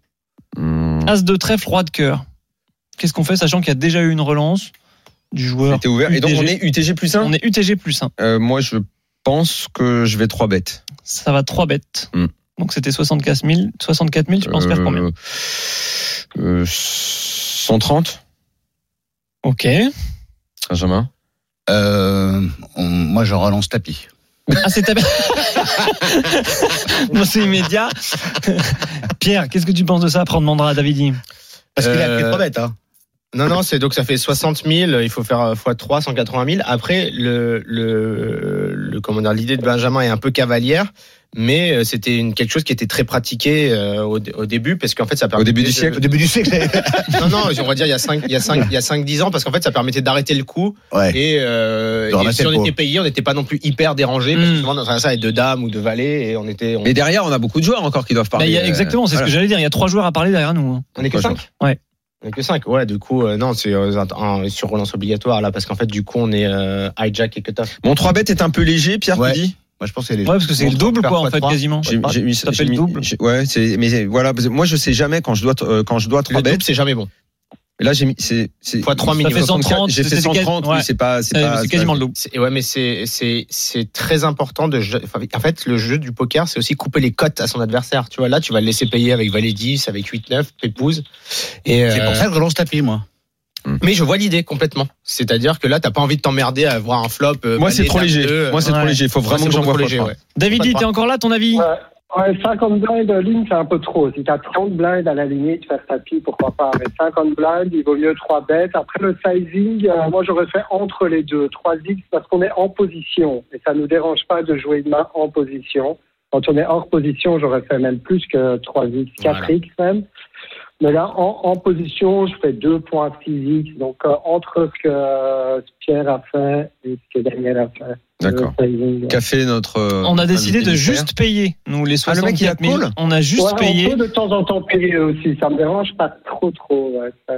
Hmm. As de trèfle, Roi de cœur. Qu'est-ce qu'on fait, sachant qu'il y a déjà eu une relance du joueur C'était ouvert. Et donc on est UTG plus 1 On est UTG plus 1. euh, Moi je pense que je vais 3 bêtes. Ça va 3 bêtes. Hmm. Donc c'était 64 000. 64 000, tu penses faire combien euh, 130, Ok. Benjamin Euh, on- moi, je relance tapis. Ah, c'est ta... Moi, *laughs* c'est immédiat. Pierre, qu'est-ce que tu penses de ça? Après, on demandera à Davidi. Parce qu'il a Euh, pris trois bêtes. Hein. Non, non, c'est donc ça fait 60 000, il faut faire x3, 180 000. Après, le, le, le comment dire, l'idée de Benjamin est un peu cavalière, mais euh, c'était une, quelque chose qui était très pratiqué euh, au, au début, parce qu'en fait, ça permettait début du de- siècle Au début du siècle. *laughs* Non, non, on va dire il y a 5, il y a 5, il y a 5, 10 ans, parce qu'en fait, ça permettait d'arrêter le coup. ouais. Et, euh, et si on était payé, on n'était pas non plus hyper dérangé, parce que Mm. souvent, dans un ça, avec de dames ou de valets, et on était, on, Mais derrière, on a beaucoup de joueurs encore qui doivent Bah, parler. il y a- exactement, c'est ce que j'allais dire. Il y a trois joueurs à parler derrière nous. hein. on est que Trois 5. Ouais. On est que 5, ouais, du coup, euh, non, c'est euh, sur relance obligatoire, là, parce qu'en fait, du coup, on est euh, hijack et cut-off. Mon 3 bêtes est un peu léger, Pierre, Ouais. tu dis? Moi, je pense y a Ouais, parce que c'est le double, quoi, en fait, quasiment. J'ai mis Ça double. Ouais, c'est mais voilà, parce que moi je sais jamais quand je dois euh, quand je dois 3 Le double, bêtes. c'est jamais bon. Mais là, j'ai mis, c'est, c'est. Fois 3 Ça minimum. fait 130, J'ai fait c'est- c'est 130, ouais. oui, c'est pas, c'est Euh, pas. c'est quasiment le double. C'est- Ouais, mais c'est c'est c'est très important de. enfin, En fait, le jeu du poker, c'est aussi couper les cotes à son adversaire. Tu vois, là, tu vas le laisser payer avec valet 10, avec 8-9, épouse. Et C'est euh, pour ça que je lance tapis, moi. Mais je vois l'idée complètement. C'est-à-dire que là, t'as pas envie de t'emmerder à voir un flop. euh, Moi, c'est trop léger. Moi, c'est trop Ouais. léger. Il faut vraiment c'est que j'en beaucoup vois trop pas. léger, ouais. Davidi, t'es encore là, ton avis? Ouais. Ouais, 50 blinds de ligne, c'est un peu trop. Si tu as 30 blinds à la limite, faire tapis, pourquoi pas. Mais 50 blinds, il vaut mieux 3 bêtes. Après le sizing, euh, moi j'aurais fait entre les deux. 3x parce qu'on est en position. Et ça nous dérange pas de jouer une main en position. Quand on est hors position, j'aurais fait même plus que 3x, 4x même. Mais là, en, en position, je fais 2.6x. Donc euh, entre ce que euh, Pierre a fait et ce que Daniel a fait. D'accord. Ouais. Qu'a fait notre. euh, On a décidé de juste payer, nous, les Ah, le mec, il a 64 000. call On a juste Ouais, payé. On peut de temps en temps payer aussi. Ça me dérange pas trop, trop. ouais. Ça-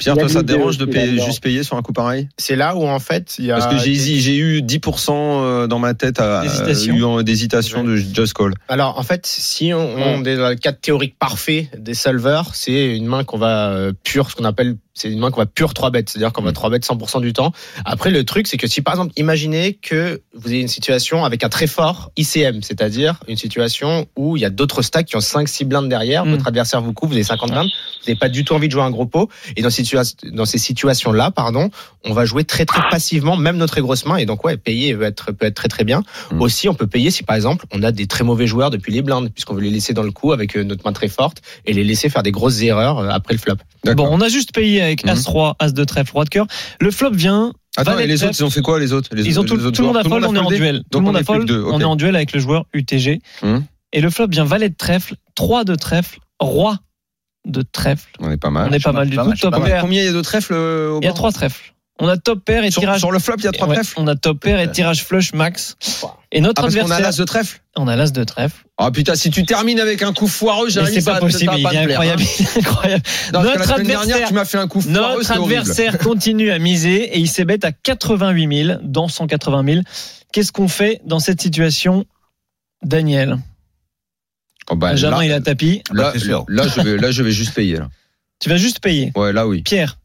Pierre, toi, ça te dérange de payer, juste payer sur un coup pareil? C'est là où en fait, il y a. Parce que j'ai eu 10% euh, dans ma tête à, D'hésitation. eu en- d'hésitation de Just Call. Alors en fait, si on, on est dans le cadre théorique parfait des solvers, c'est une main qu'on va euh, pure, ce qu'on appelle, c'est une main qu'on va pure 3 bêtes, c'est-à-dire qu'on va 3 bêtes 100% du temps. Après, le truc, c'est que si par exemple, imaginez que vous avez une situation avec un très fort ICM, c'est-à-dire une situation où il y a d'autres stacks qui ont 5-6 blindes derrière, Mm. votre adversaire vous couvre, vous avez 50 blindes, vous n'avez pas du tout envie de jouer un gros pot, et dans, situa- dans ces situations-là, pardon, on va jouer très très passivement, même nos très grosses mains, et donc ouais, payer peut être, peut être très très bien. Mm. Aussi, on peut payer si par exemple on a des très mauvais joueurs depuis les blindes, puisqu'on veut les laisser dans le coup avec euh, notre main très forte et les laisser faire des grosses erreurs euh, après le flop. Bon, on a juste payé avec Mhm. As-3, As de trèfle, Roi de cœur. Le flop vient. Attends, et les autres, ils ont fait quoi, les autres? Les, Ils ont les tout, autres tout le monde a joueurs? fold, on est en duel. Tout le monde on deux, on est en duel avec le joueur UTG. Hum. Et le flop vient valet de trèfle, 3 de trèfle, roi de trèfle. On est pas mal. On est pas mal du tout. Top pair. combien il y a de trèfles euh, au Il y a bord? 3 trèfles. On a top pair et sur, tirage. sur le flop, il y a trois Ouais, trèfles? On a top pair et tirage flush max. Et notre Ah, parce qu'on a adversaire. l'as de trèfle On a l'as de trèfle. Ah putain, si tu termines avec un coup foireux, Jérémy, c'est pas possible, il est incroyable. incroyable. Non, Notre la semaine dernière, adversaire- tu m'as fait un coup foireux, Notre adversaire continue à miser et il s'est bête à 88 000 dans 180 000. Qu'est-ce qu'on fait dans cette situation, Daniel? Oh, bah, Benjamin, là, il a tapis. là, sûr. là, je vais, là, je vais juste payer. Là. Tu vas juste payer? Ouais, là, oui. Pierre,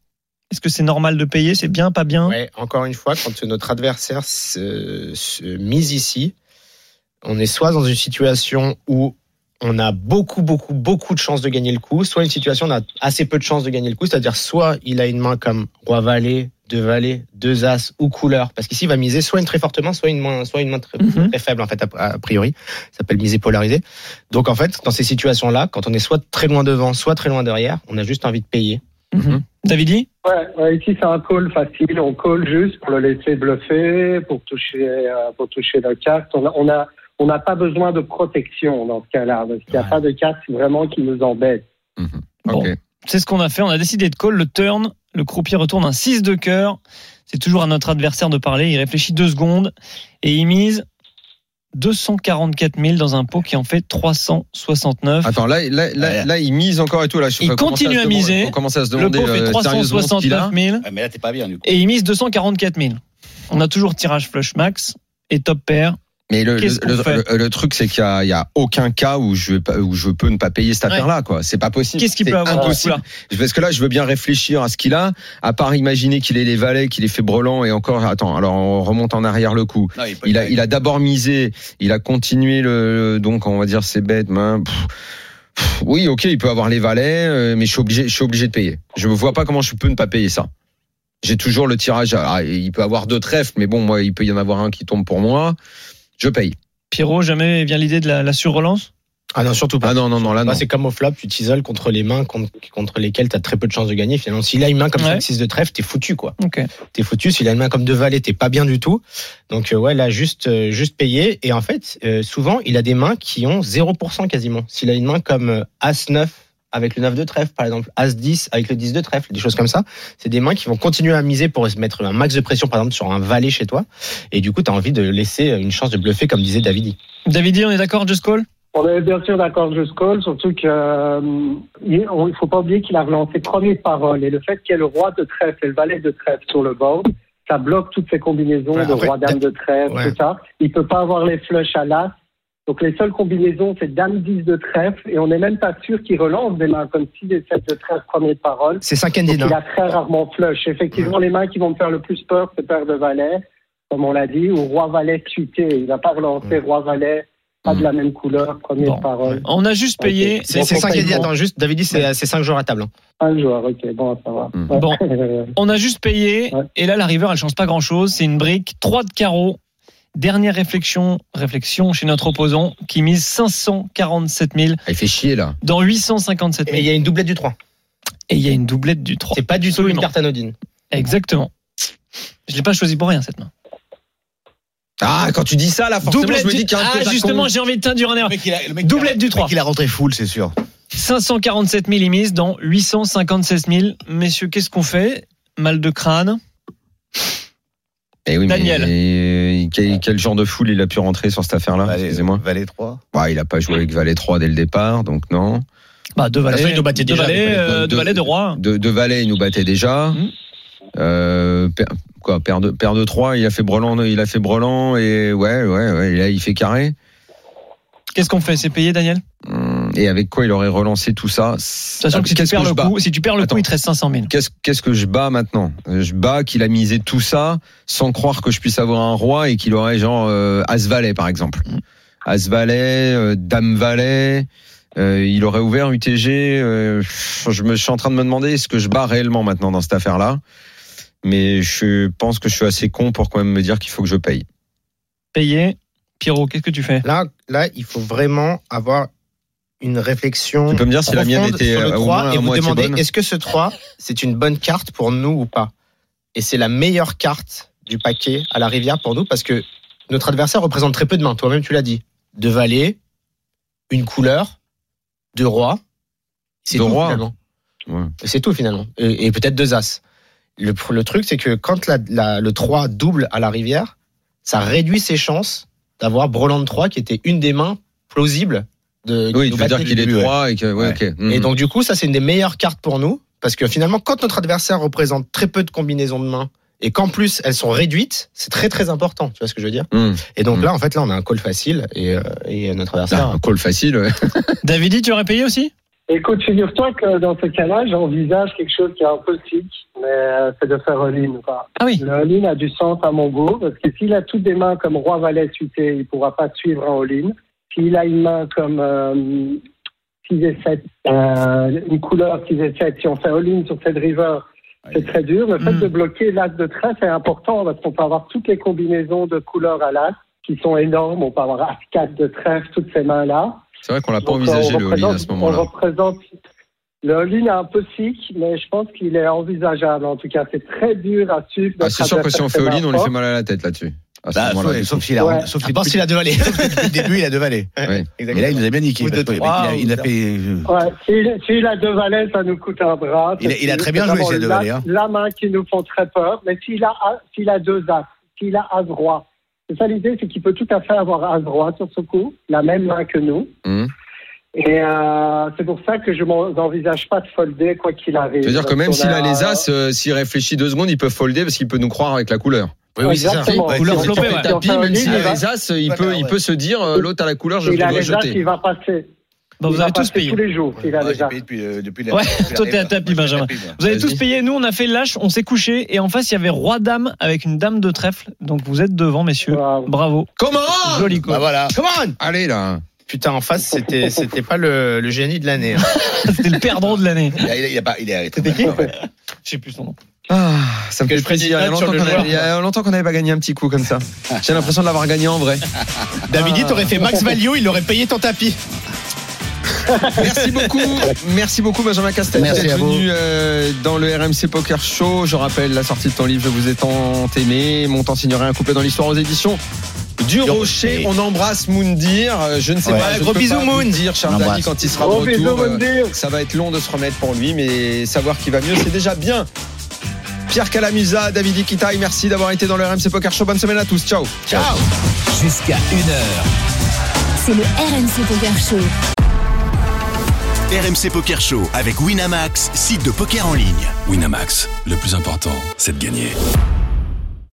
est-ce que c'est normal de payer? C'est bien, pas bien? Ouais, encore une fois, quand notre adversaire se, se mise ici, on est soit dans une situation où on a beaucoup, beaucoup, beaucoup de chances de gagner le coup, soit une situation où on a assez peu de chances de gagner le coup, c'est-à-dire soit il a une main comme roi valet, deux valets, deux as ou couleur, parce qu'ici il va miser soit une très forte main, soit une main, soit une main très, Mhm. très faible en fait a, a priori, ça s'appelle miser polarisé. Donc en fait, dans ces situations-là, quand on est soit très loin devant, soit très loin derrière, on a juste envie de payer. Mhm. Davidi Ouais, ouais, ici c'est un call facile. On call juste pour le laisser bluffer, pour toucher, euh, pour toucher la carte. On a, on a, on n'a pas besoin de protection dans ce cas-là, parce qu'il n'y a pas de carte vraiment qui nous embête. Bon, Ok. c'est ce qu'on a fait. On a décidé de call le turn. Le croupier retourne un 6 de cœur. C'est toujours à notre adversaire de parler. Il réfléchit deux secondes et il mise 244 000 dans un pot qui en fait 369. Attends, là, là, là, là, il mise encore et tout. Là, je Il continue à miser. faut commencer à se Le demander pot fait euh, a. 369 000 Ouais, mais là, t'es pas bien, du coup. et il mise 244 000. On a toujours tirage flush max et top pair. Mais le, le, le- le truc, c'est qu'il y a, a aucun cas où je, où je peux ne pas payer cette Ouais. affaire-là, quoi. C'est pas possible. Qu'est-ce qu'il peut avoir impossible. Parce que là, je veux bien réfléchir à ce qu'il a, à part imaginer qu'il ait les valets, qu'il ait fait brelan et encore, attends, alors on remonte en arrière le coup. Non, il a, il a d'abord misé, il a continué le, donc on va dire c'est bête, main. pff, pff, oui, ok, il peut avoir les valets, euh, mais je suis obligé, je suis obligé de payer. Je ne vois pas comment je peux ne pas payer ça. J'ai toujours le tirage. il peut avoir deux trèfles, mais bon, moi, il peut y en avoir un qui tombe pour moi. Je paye. Pierrot, jamais vient l'idée de la, la surrelance? Ah non, surtout pas. Ah non, non, non, là, non. Bah, c'est comme au flop, tu t'isoles contre les mains contre, contre lesquelles tu as très peu de chances de gagner. Finalement, s'il a une main comme Ouais. 5-6 de trèfle, t'es foutu, quoi. Ok. T'es foutu. S'il a une main comme deux valets, t'es pas bien du tout. Donc, euh, ouais, là, juste, euh, juste payé. Et en fait, euh, souvent, il a des mains qui ont 0% quasiment. S'il a une main comme euh, As-9 avec le 9 de trèfle, par exemple, As-10 avec le 10 de trèfle, des choses comme ça, c'est des mains qui vont continuer à miser pour se mettre un max de pression, par exemple, sur un valet chez toi. Et du coup, tu as envie de laisser une chance de bluffer, comme disait Davidi. Davidi, on est d'accord, just call? On est bien sûr d'accord, je call, surtout que euh, il faut pas oublier qu'il a relancé premier parole et le fait qu'il y ait le roi de trèfle et le valet de trèfle sur le board, ça bloque toutes ces combinaisons Ouais, de après, roi dame de trèfle, ouais. tout ça. Il peut pas avoir les flushs à l'as Donc les seules combinaisons, c'est Dame 10 de trèfle, et on n'est même pas sûr qu'il relance des mains comme 6 et 7 de trèfle, premier de parole. C'est 5 Donc ended. il a très rarement flush. Effectivement, les mains qui vont me faire le plus peur, c'est paire de valet, comme on l'a dit, ou roi valet suité. Il va pas relancer roi valet, pas de la même couleur, Bon. de parole. On a juste payé. C'est 5 ended. Attends, juste, David dit, c'est 5 joueurs à table. hein. Un joueur, ok, bon, ça va. Mm. Bon. *laughs* On a juste payé. Ouais. Et là, la river, elle change pas grand chose. C'est une brique. 3 de carreau. Dernière réflexion, réflexion chez notre opposant qui mise 547 000 Ah, Il fait chier là. dans 857 Et 000. il y a une doublette du 3. Et il y a une doublette du 3. C'est pas du tout une carte anodine. Exactement. Je l'ai pas choisi pour rien cette main. Ah, quand tu dis ça là, forcément, Doublette je me du... dis qu'il y a un Ah, justement, j'ai envie de teinture en mec, Doublette du le 3. mec, il a rentré full, c'est sûr. 547 000 émises dans 857 000. Messieurs, qu'est-ce qu'on fait? Mal de crâne. Eh oui, Daniel. euh, quel, quel genre de foule il a pu rentrer sur cette affaire-là Valet, Excusez-moi. Valet 3. Bah, il a pas joué avec Valet 3 dès le départ, donc non. Bah, deux toute façon, valets, il nous battait deux déjà, valets, les euh, deux- deux valets de roi. De, de Valet, il nous battait déjà. Euh, quoi, paire de, paire de 3, il a fait brelan, il a fait brelan et ouais, ouais, ouais, et là, il fait carré. Qu'est-ce qu'on fait? C'est payé, Daniel? Et avec quoi il aurait relancé tout ça Sachant que si tu perds le coup, si tu perds le Attends. coup, il te reste 500 000. Qu'est-ce qu'est-ce que je bats maintenant? Je bats qu'il a misé tout ça sans croire que je puisse avoir un roi et qu'il aurait genre euh, As Valet par exemple. Mm. As Valet, euh, Dame Valet. euh, il aurait ouvert UTG. euh, je me je suis en train de me demander est-ce que je bats réellement maintenant dans cette affaire-là. Mais je pense que je suis assez con pour quand même me dire qu'il faut que je paye. Payé. Pierrot, qu'est-ce que tu fais? Là, là, il faut vraiment avoir une réflexion. Tu peux me dire si la mienne était sur le euh, au 3 moins et vous demander est-ce que ce 3 c'est une bonne carte pour nous ou pas? Et c'est la meilleure carte du paquet à la rivière pour nous parce que notre adversaire représente très peu de mains. Toi-même, tu l'as dit. Deux valets, une couleur, deux rois. C'est tout rois. finalement. Ouais. C'est tout finalement. Et, et peut-être deux as. Le, le truc, c'est que quand la- la- le 3 double à la rivière, ça réduit ses chances d'avoir Breland 3 qui était une des mains plausibles de Oui, tu veux dire qu'il est. 3 et que. Ouais, ok. Mhm. Et donc, du coup, ça, c'est une des meilleures cartes pour nous. Parce que finalement, quand notre adversaire représente très peu de combinaisons de mains et qu'en plus elles sont réduites, c'est très très important. Tu vois ce que je veux dire Mhm. Et donc Mm. là, en fait, là, on a un call facile et, euh, et notre Ah, adversaire. un call facile. ouais. *laughs* Davidi, tu aurais payé aussi? Écoute, figure-toi que dans ce cas-là, j'envisage quelque chose qui est un peu sick, mais euh, c'est de faire all-in. quoi. Ah oui. Le all-in a du sens à mon goût, parce que s'il a toutes des mains comme roi valet suité, il pourra pas suivre un all-in. S'il a une main comme euh, 6 et 7, euh, une couleur 6 et 7, si on fait all-in sur cette river, c'est très dur. Le fait Mm. de bloquer l'as de trèfle est important, parce qu'on peut avoir toutes les combinaisons de couleurs à l'as qui sont énormes. On peut avoir as 4 de trèfle, toutes ces mains-là. C'est vrai qu'on l'a pas Donc, envisagé le all-in à ce moment-là. On représente le all-in est un peu sick, mais je pense qu'il est envisageable. En tout cas, c'est très dur à suivre. Ah, c'est sûr que si on fait all-in, on lui fait mal à la tête là-dessus. À ce Bah, sauf, s'il a, Ouais. sauf À s'il a deux valets. depuis le début, il a deux valets. *laughs* Ouais. Et là, il nous a bien niqué. Parce il a, il a. Ouais, s'il s'il a deux valets, ça nous coûte un bras. Il a- il a très bien joué, deux la- valets, hein. La main qui nous font très peur. Mais s'il a, s'il a deux as, s'il a as roi, c'est ça l'idée, c'est qu'il peut tout à fait avoir as roi sur ce coup, la même main que nous. Mhm. Et euh, c'est pour ça que je n'envisage pas de folder quoi qu'il arrive. Ça veut dire que même s'il a les as, euh, s'il réfléchit deux secondes, il peut folder parce qu'il peut nous croire avec la couleur. Oui, oui, c'est ça. C'est- flopée, Fait ouais. tapis, même s'il il a les as, il peut, ouais. il peut se dire euh, l'autre à la couleur, je dois jeter. il va passer. Bah, Il Vous avez tous payé. tous les jours s'il a Ouais, as. payé depuis, euh, depuis la- Ouais, toi, t'es à tapis, Benjamin. tapis, moi. Vous avez tous payé. Nous, on a fait lâche, on s'est couché. Et en face, il y avait roi-dame avec une dame de trèfle. Donc vous êtes devant, messieurs. Wow. Bravo. Comment Joli coup. Bah voilà. Come on Allez là. Putain, en face, c'était *laughs* c'était pas le, le génie de l'année. hein. *laughs* C'était le perdant de l'année. Il a, il a, il a pas, il a C'était qui Je sais plus son nom. Ah, ça me fait plaisir. Il y a longtemps le qu'on n'avait pas gagné un petit coup comme ça. J'ai l'impression de l'avoir gagné en vrai. *laughs* Davidi, t'aurais fait max value, il aurait payé ton tapis. *laughs* Merci beaucoup, merci beaucoup Benjamin Castel Merci d'être à vous. venu euh, dans le RMC Poker Show. Je rappelle la sortie de ton livre Je vous ai tant aimé, mon temps signerait un couplet dans l'histoire aux éditions du Rocher. On embrasse Moundir. Euh, Je ne sais Ouais. pas, je Gros bisous, dire, cher embrasse. quand il sera de bisous, retour. euh, Moundir. ça va être long de se remettre pour lui, mais savoir qu'il va mieux, c'est déjà bien. Pierre Calamusa, David Ikitaï, merci d'avoir été dans le RMC Poker Show. Bonne semaine à tous. Ciao. Ciao. Jusqu'à 1h. C'est le RMC Poker Show. RMC Poker Show avec Winamax, site de poker en ligne. Winamax, le plus important, c'est de gagner.